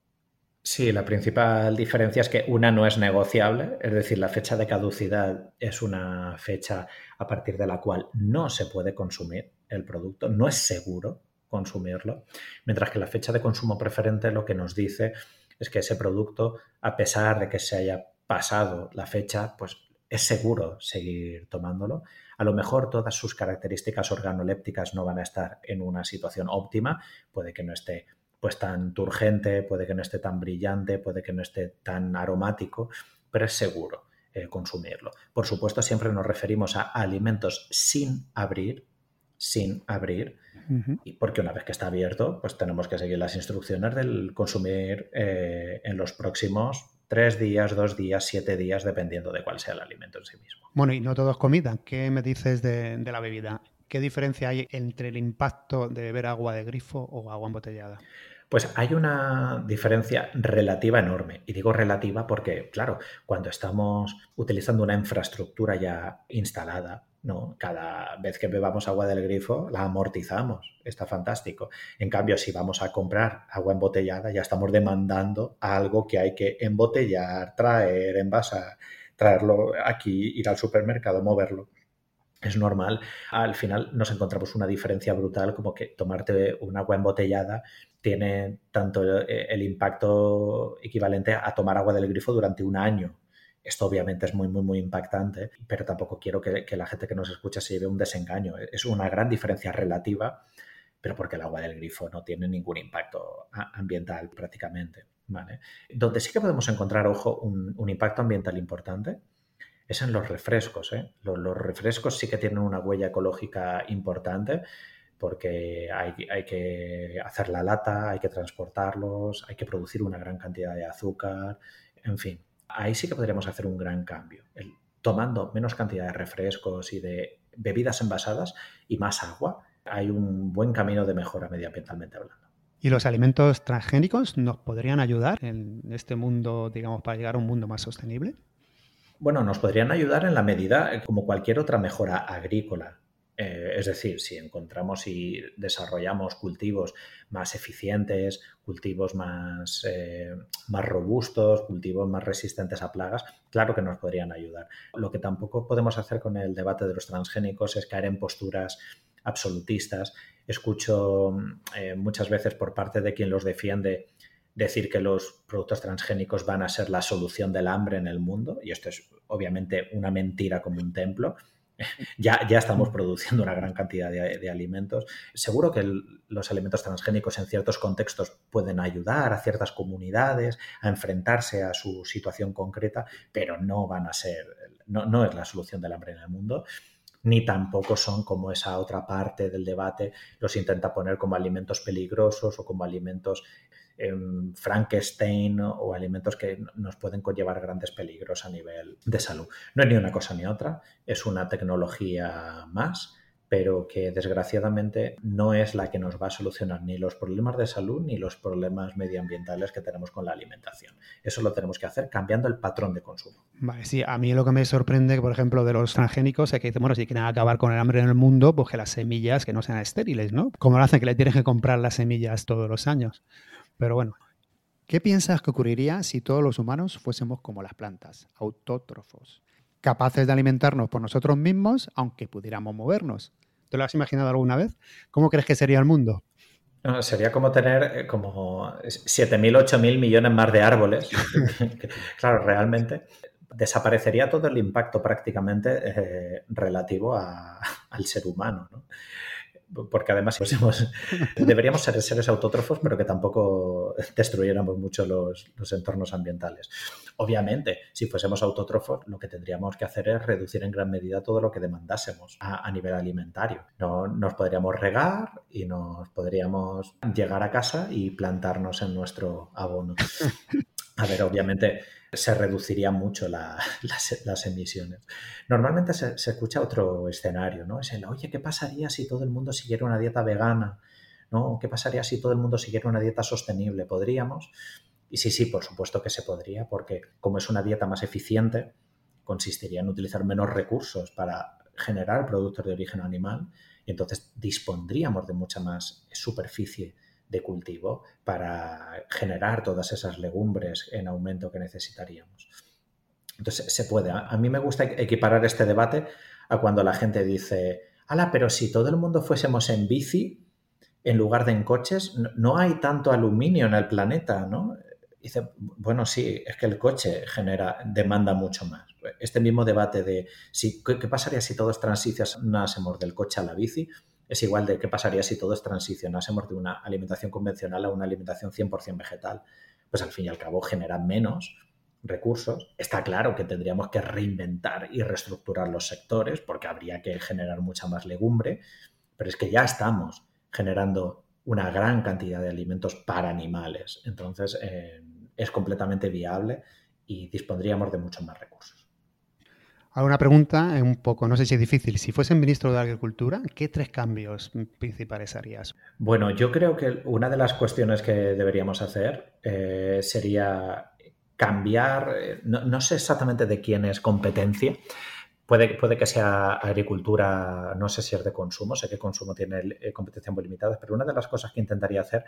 Sí, la principal diferencia es que una no es negociable, es decir, la fecha de caducidad es una fecha a partir de la cual no se puede consumir el producto, no es seguro consumirlo, mientras que la fecha de consumo preferente lo que nos dice es que ese producto, a pesar de que se haya pasado la fecha, pues es seguro seguir tomándolo. A lo mejor todas sus características organolépticas no van a estar en una situación óptima, puede que no esté pues tan turgente, puede que no esté tan brillante, puede que no esté tan aromático, pero es seguro eh, consumirlo. Por supuesto, siempre nos referimos a alimentos sin abrir, sin abrir, y porque una vez que está abierto, pues tenemos que seguir las instrucciones del consumir eh, en los próximos tres días, dos días, siete días, dependiendo de cuál sea el alimento en sí mismo. Bueno, y no todo es comida. ¿Qué me dices de, de la bebida? ¿Qué diferencia hay entre el impacto de beber agua de grifo o agua embotellada? Pues hay una diferencia relativa enorme. Y digo relativa porque, claro, cuando estamos utilizando una infraestructura ya instalada, ¿no? Cada vez que bebamos agua del grifo la amortizamos, está fantástico. En cambio, si vamos a comprar agua embotellada, ya estamos demandando algo que hay que embotellar, traer, envasar, traerlo aquí, ir al supermercado, moverlo es normal, al final nos encontramos una diferencia brutal como que tomarte un agua embotellada tiene tanto el, impacto equivalente a tomar agua del grifo durante un año. Esto obviamente es muy, muy, muy impactante, pero tampoco quiero que, la gente que nos escucha se lleve un desengaño. Es una gran diferencia relativa, pero porque el agua del grifo no tiene ningún impacto ambiental prácticamente. ¿vale? Donde sí que podemos encontrar, ojo, un impacto ambiental importante es en los refrescos. ¿eh? Los, refrescos sí que tienen una huella ecológica importante porque hay, que hacer la lata, hay que transportarlos, hay que producir una gran cantidad de azúcar, en fin. Ahí sí que podríamos hacer un gran cambio. tomando menos cantidad de refrescos y de bebidas envasadas y más agua, hay un buen camino de mejora medioambientalmente hablando. ¿Y los alimentos transgénicos nos podrían ayudar en este mundo, digamos, para llegar a un mundo más sostenible? Bueno, nos podrían ayudar en la medida como cualquier otra mejora agrícola. Eh, es decir, si encontramos y desarrollamos cultivos más eficientes, cultivos más, eh, más robustos, cultivos más resistentes a plagas, claro que nos podrían ayudar. Lo que tampoco podemos hacer con el debate de los transgénicos es caer en posturas absolutistas. Escucho muchas veces por parte de quien los defiende decir que los productos transgénicos van a ser la solución del hambre en el mundo, y esto es obviamente una mentira como un templo. Ya, ya estamos produciendo una gran cantidad de, alimentos. Seguro que los alimentos transgénicos en ciertos contextos pueden ayudar a ciertas comunidades a enfrentarse a su situación concreta, pero no van a ser, no, no es la solución del hambre en el mundo ni tampoco son como esa otra parte del debate, los intenta poner como alimentos peligrosos o como alimentos Frankenstein o alimentos que nos pueden conllevar grandes peligros a nivel de salud. No es ni una cosa ni otra, es una tecnología más pero que desgraciadamente no es la que nos va a solucionar ni los problemas de salud ni los problemas medioambientales que tenemos con la alimentación. Eso lo tenemos que hacer cambiando el patrón de consumo. Vale, sí, a mí lo que me sorprende, por ejemplo, de los transgénicos es que bueno, si quieren acabar con el hambre en el mundo, pues que las semillas que no sean estériles, ¿no? Como lo hacen que le tienen que comprar las semillas todos los años. Pero bueno, ¿qué piensas que ocurriría si todos los humanos fuésemos como las plantas, autótrofos? capaces de alimentarnos por nosotros mismos, aunque pudiéramos movernos. ¿Te lo has imaginado alguna vez? ¿Cómo crees que sería el mundo? sería como tener eh, como 7.000, 8.000 millones más de árboles. claro, realmente desaparecería todo el impacto prácticamente eh, relativo al ser humano. ¿no? Porque además pues, deberíamos ser seres autótrofos, pero que tampoco destruyéramos mucho los, entornos ambientales. Obviamente, si fuésemos autótrofos, lo que tendríamos que hacer es reducir en gran medida todo lo que demandásemos a, nivel alimentario. No, nos podríamos regar y nos podríamos llegar a casa y plantarnos en nuestro abono. A ver, obviamente se reduciría mucho las, emisiones. Normalmente se, escucha otro escenario, ¿no? Es el, oye, ¿qué pasaría si todo el mundo siguiera una dieta vegana? ¿No? ¿Qué pasaría si todo el mundo siguiera una dieta sostenible? ¿Podríamos? Y sí, sí, por supuesto que se podría, porque como es una dieta más eficiente, consistiría en utilizar menos recursos para generar productos de origen animal y entonces dispondríamos de mucha más superficie de cultivo para generar todas esas legumbres en aumento que necesitaríamos. Entonces, se puede. A mí me gusta equiparar este debate a cuando la gente dice, ala, pero si todo el mundo fuésemos en bici en lugar de en coches, no hay tanto aluminio en el planeta, ¿no? Dice, bueno, sí, es que el coche genera, demanda mucho más. Este mismo debate de si, ¿qué, pasaría si todos transicionásemos del coche a la bici? Es igual de qué pasaría si todos transicionásemos de una alimentación convencional a una alimentación 100% vegetal. Pues al fin y al cabo genera menos recursos. Está claro que tendríamos que reinventar y reestructurar los sectores porque habría que generar mucha más legumbre, pero es que ya estamos generando una gran cantidad de alimentos para animales. Entonces eh, es completamente viable y dispondríamos de muchos más recursos. Ahora una pregunta un poco, no sé si es difícil. Si fuesen ministro de Agricultura, ¿qué tres cambios principales harías? Bueno, yo creo que una de las cuestiones que deberíamos hacer eh, sería cambiar, eh, no, sé exactamente de quién es competencia, Puede, que sea agricultura, no sé si es de consumo, sé que consumo tiene eh, competencia muy limitada, pero una de las cosas que intentaría hacer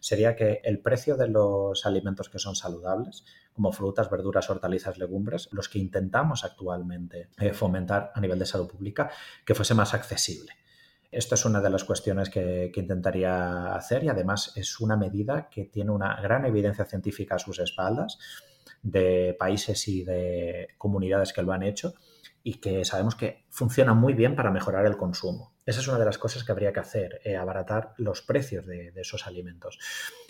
sería que el precio de los alimentos que son saludables, como frutas, verduras, hortalizas, legumbres, los que intentamos actualmente eh, fomentar a nivel de salud pública, que fuese más accesible. Esto es una de las cuestiones que, intentaría hacer y además es una medida que tiene una gran evidencia científica a sus espaldas de países y de comunidades que lo han hecho y que sabemos que funciona muy bien para mejorar el consumo. Esa es una de las cosas que habría que hacer, eh, abaratar los precios de, esos alimentos.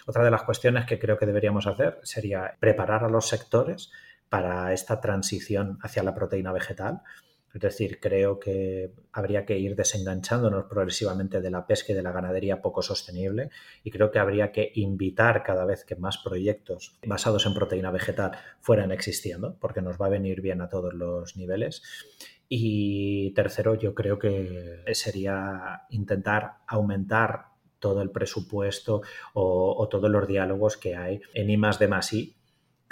Otra de las cuestiones que creo que deberíamos hacer sería preparar a los sectores para esta transición hacia la proteína vegetal es decir, creo que habría que ir desenganchándonos progresivamente de la pesca y de la ganadería poco sostenible y creo que habría que invitar cada vez que más proyectos basados en proteína vegetal fueran existiendo, porque nos va a venir bien a todos los niveles. Y tercero, yo creo que sería intentar aumentar todo el presupuesto o, todos los diálogos que hay en I más de más I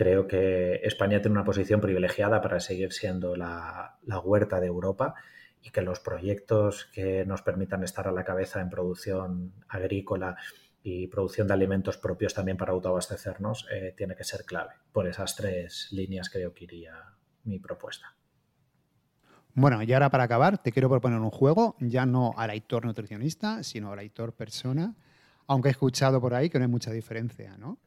Creo que España tiene una posición privilegiada para seguir siendo la, huerta de Europa y que los proyectos que nos permitan estar a la cabeza en producción agrícola y producción de alimentos propios también para autoabastecernos eh, tiene que ser clave. Por esas tres líneas creo que iría mi propuesta. Bueno, y ahora para acabar, te quiero proponer un juego, ya no al Aitor nutricionista, sino al Aitor persona, aunque he escuchado por ahí que no hay mucha diferencia, ¿no?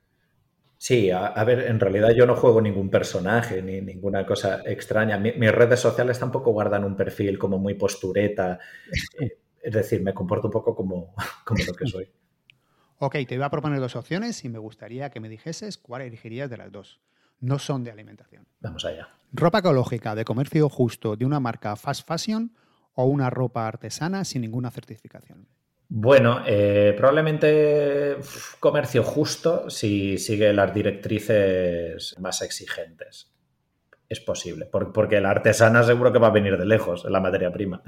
Sí, a, ver, en realidad yo no juego ningún personaje ni ninguna cosa extraña. mis redes sociales tampoco guardan un perfil como muy postureta. Eh, es decir, me comporto un poco como, como lo que soy. Ok, te voy a proponer dos opciones y me gustaría que me dijeses cuál elegirías de las dos. No son de alimentación. Vamos allá. ¿Ropa ecológica de comercio justo de una marca fast fashion o una ropa artesana sin ninguna certificación? Bueno, eh, probablemente comercio justo si sigue las directrices más exigentes. Es posible, porque la artesana seguro que va a venir de lejos, la materia prima.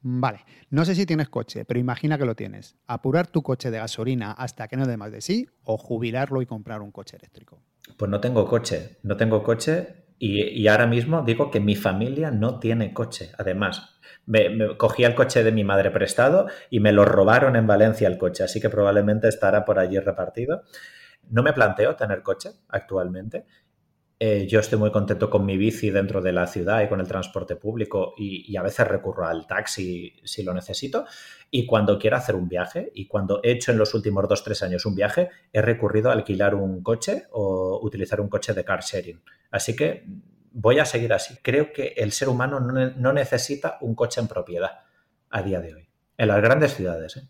Vale, no sé si tienes coche, pero imagina que lo tienes. Apurar tu coche de gasolina hasta que no dé más de sí o jubilarlo y comprar un coche eléctrico. Pues no tengo coche, no tengo coche y, ahora mismo digo que mi familia no tiene coche. Además, me, cogí el coche de mi madre prestado y me lo robaron en Valencia el coche, así que probablemente estará por allí repartido. No me planteo tener coche actualmente eh, yo estoy muy contento con mi bici dentro de la ciudad y con el transporte público y, a veces recurro al taxi si lo necesito. Y cuando quiero hacer un viaje y cuando he hecho en los últimos dos, tres años un viaje, he recurrido a alquilar un coche o utilizar un coche de car sharing. Así que voy a seguir así. Creo que el ser humano no, necesita un coche en propiedad a día de hoy, en las grandes ciudades. ¿eh?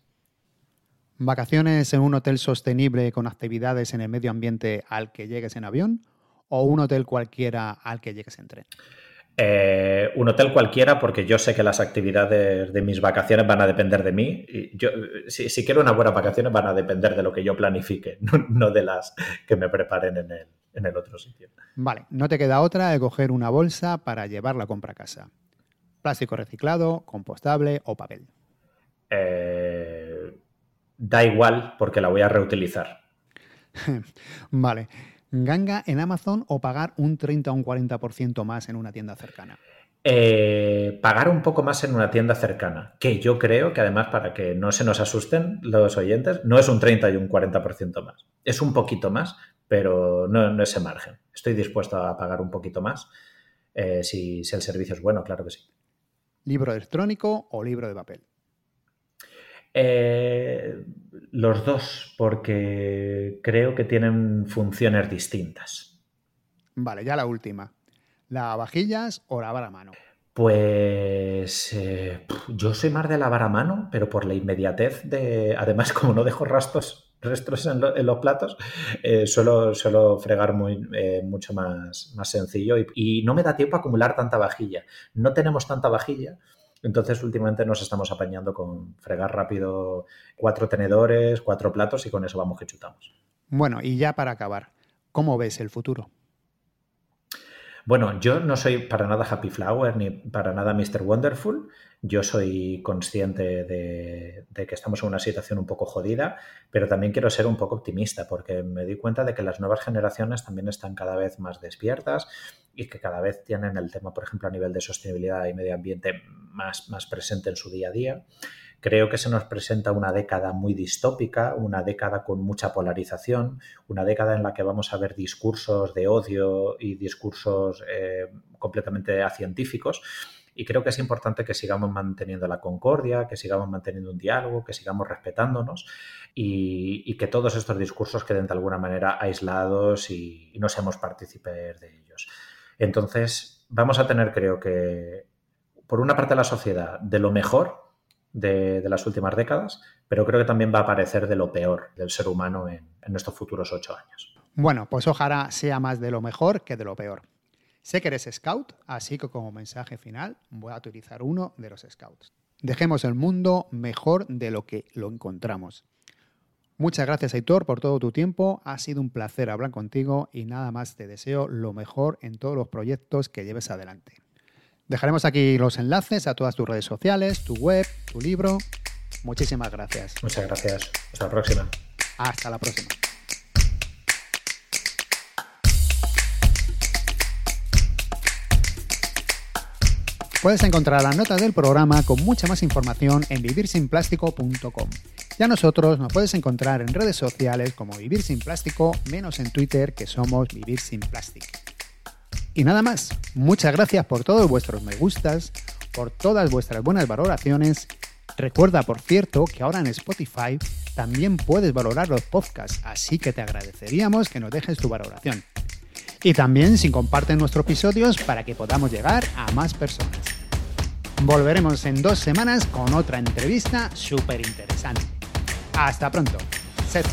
¿Vacaciones en un hotel sostenible con actividades en el medio ambiente al que llegues en avión? O un hotel cualquiera al que llegues en tren? Eh, un hotel cualquiera porque yo sé que las actividades de mis vacaciones van a depender de mí. Y yo, si, quiero unas buenas vacaciones van a depender de lo que yo planifique, no, de las que me preparen en el, en el, otro sitio. Vale, no te queda otra de coger una bolsa para llevar la compra a casa. Plástico reciclado, compostable o papel. Eh, da igual porque la voy a reutilizar. vale ganga en Amazon o pagar un 30 o un 40% más en una tienda cercana? Eh, pagar un poco más en una tienda cercana, que yo creo que además para que no se nos asusten los oyentes, no es un 30 y un 40% más, es un poquito más, pero no, no ese margen. Estoy dispuesto a pagar un poquito más eh, si, si el servicio es bueno, claro que sí. ¿Libro electrónico o libro de papel? Eh, los dos, porque creo que tienen funciones distintas. Vale, ya la última. ¿Lavavajillas o lavar a mano? Pues eh, yo soy más de lavar a mano, pero por la inmediatez de. Además, como no dejo rastros, restos en, los platos, eh, suelo, fregar muy, mucho más, más sencillo y, y, no me da tiempo a acumular tanta vajilla. No tenemos tanta vajilla entonces, últimamente nos estamos apañando con fregar rápido cuatro tenedores, cuatro platos y con eso vamos que chutamos. Bueno, y ya para acabar, ¿cómo ves el futuro? Bueno, yo no soy para nada Happy Flower ni para nada Mr. Wonderful. Yo soy consciente de, que estamos en una situación un poco jodida, pero también quiero ser un poco optimista porque me di cuenta de que las nuevas generaciones también están cada vez más despiertas y que cada vez tienen el tema, por ejemplo, a nivel de sostenibilidad y medio ambiente más, más presente en su día a día. Creo que se nos presenta una década muy distópica, una década con mucha polarización, una década en la que vamos a ver discursos de odio y discursos eh, completamente acientíficos. Y creo que es importante que sigamos manteniendo la concordia, que sigamos manteniendo un diálogo, que sigamos respetándonos y, que todos estos discursos queden de alguna manera aislados y, y no seamos partícipes de ellos. Entonces, vamos a tener, creo que, por una parte la sociedad de lo mejor de, las últimas décadas, pero creo que también va a aparecer de lo peor del ser humano en, en estos futuros ocho años. Bueno, pues ojalá sea más de lo mejor que de lo peor. Sé que eres scout, así que como mensaje final voy a utilizar uno de los scouts. Dejemos el mundo mejor de lo que lo encontramos. Muchas gracias, Aitor, por todo tu tiempo. Ha sido un placer hablar contigo y nada más te deseo lo mejor en todos los proyectos que lleves adelante. Dejaremos aquí los enlaces a todas tus redes sociales, tu web, tu libro. Muchísimas gracias. Muchas gracias. Hasta la próxima. Hasta la próxima. Puedes encontrar las notas del programa con mucha más información en vivirsinplástico.com. Ya nosotros nos puedes encontrar en redes sociales como Vivir Sin Plástico, menos en Twitter que somos Vivir Sin Plástico. Y nada más, muchas gracias por todos vuestros me gustas, por todas vuestras buenas valoraciones. Recuerda, por cierto, que ahora en Spotify también puedes valorar los podcasts, así que te agradeceríamos que nos dejes tu valoración. Y también si comparten nuestros episodios para que podamos llegar a más personas. Volveremos en dos semanas con otra entrevista súper interesante. Hasta pronto. Sed.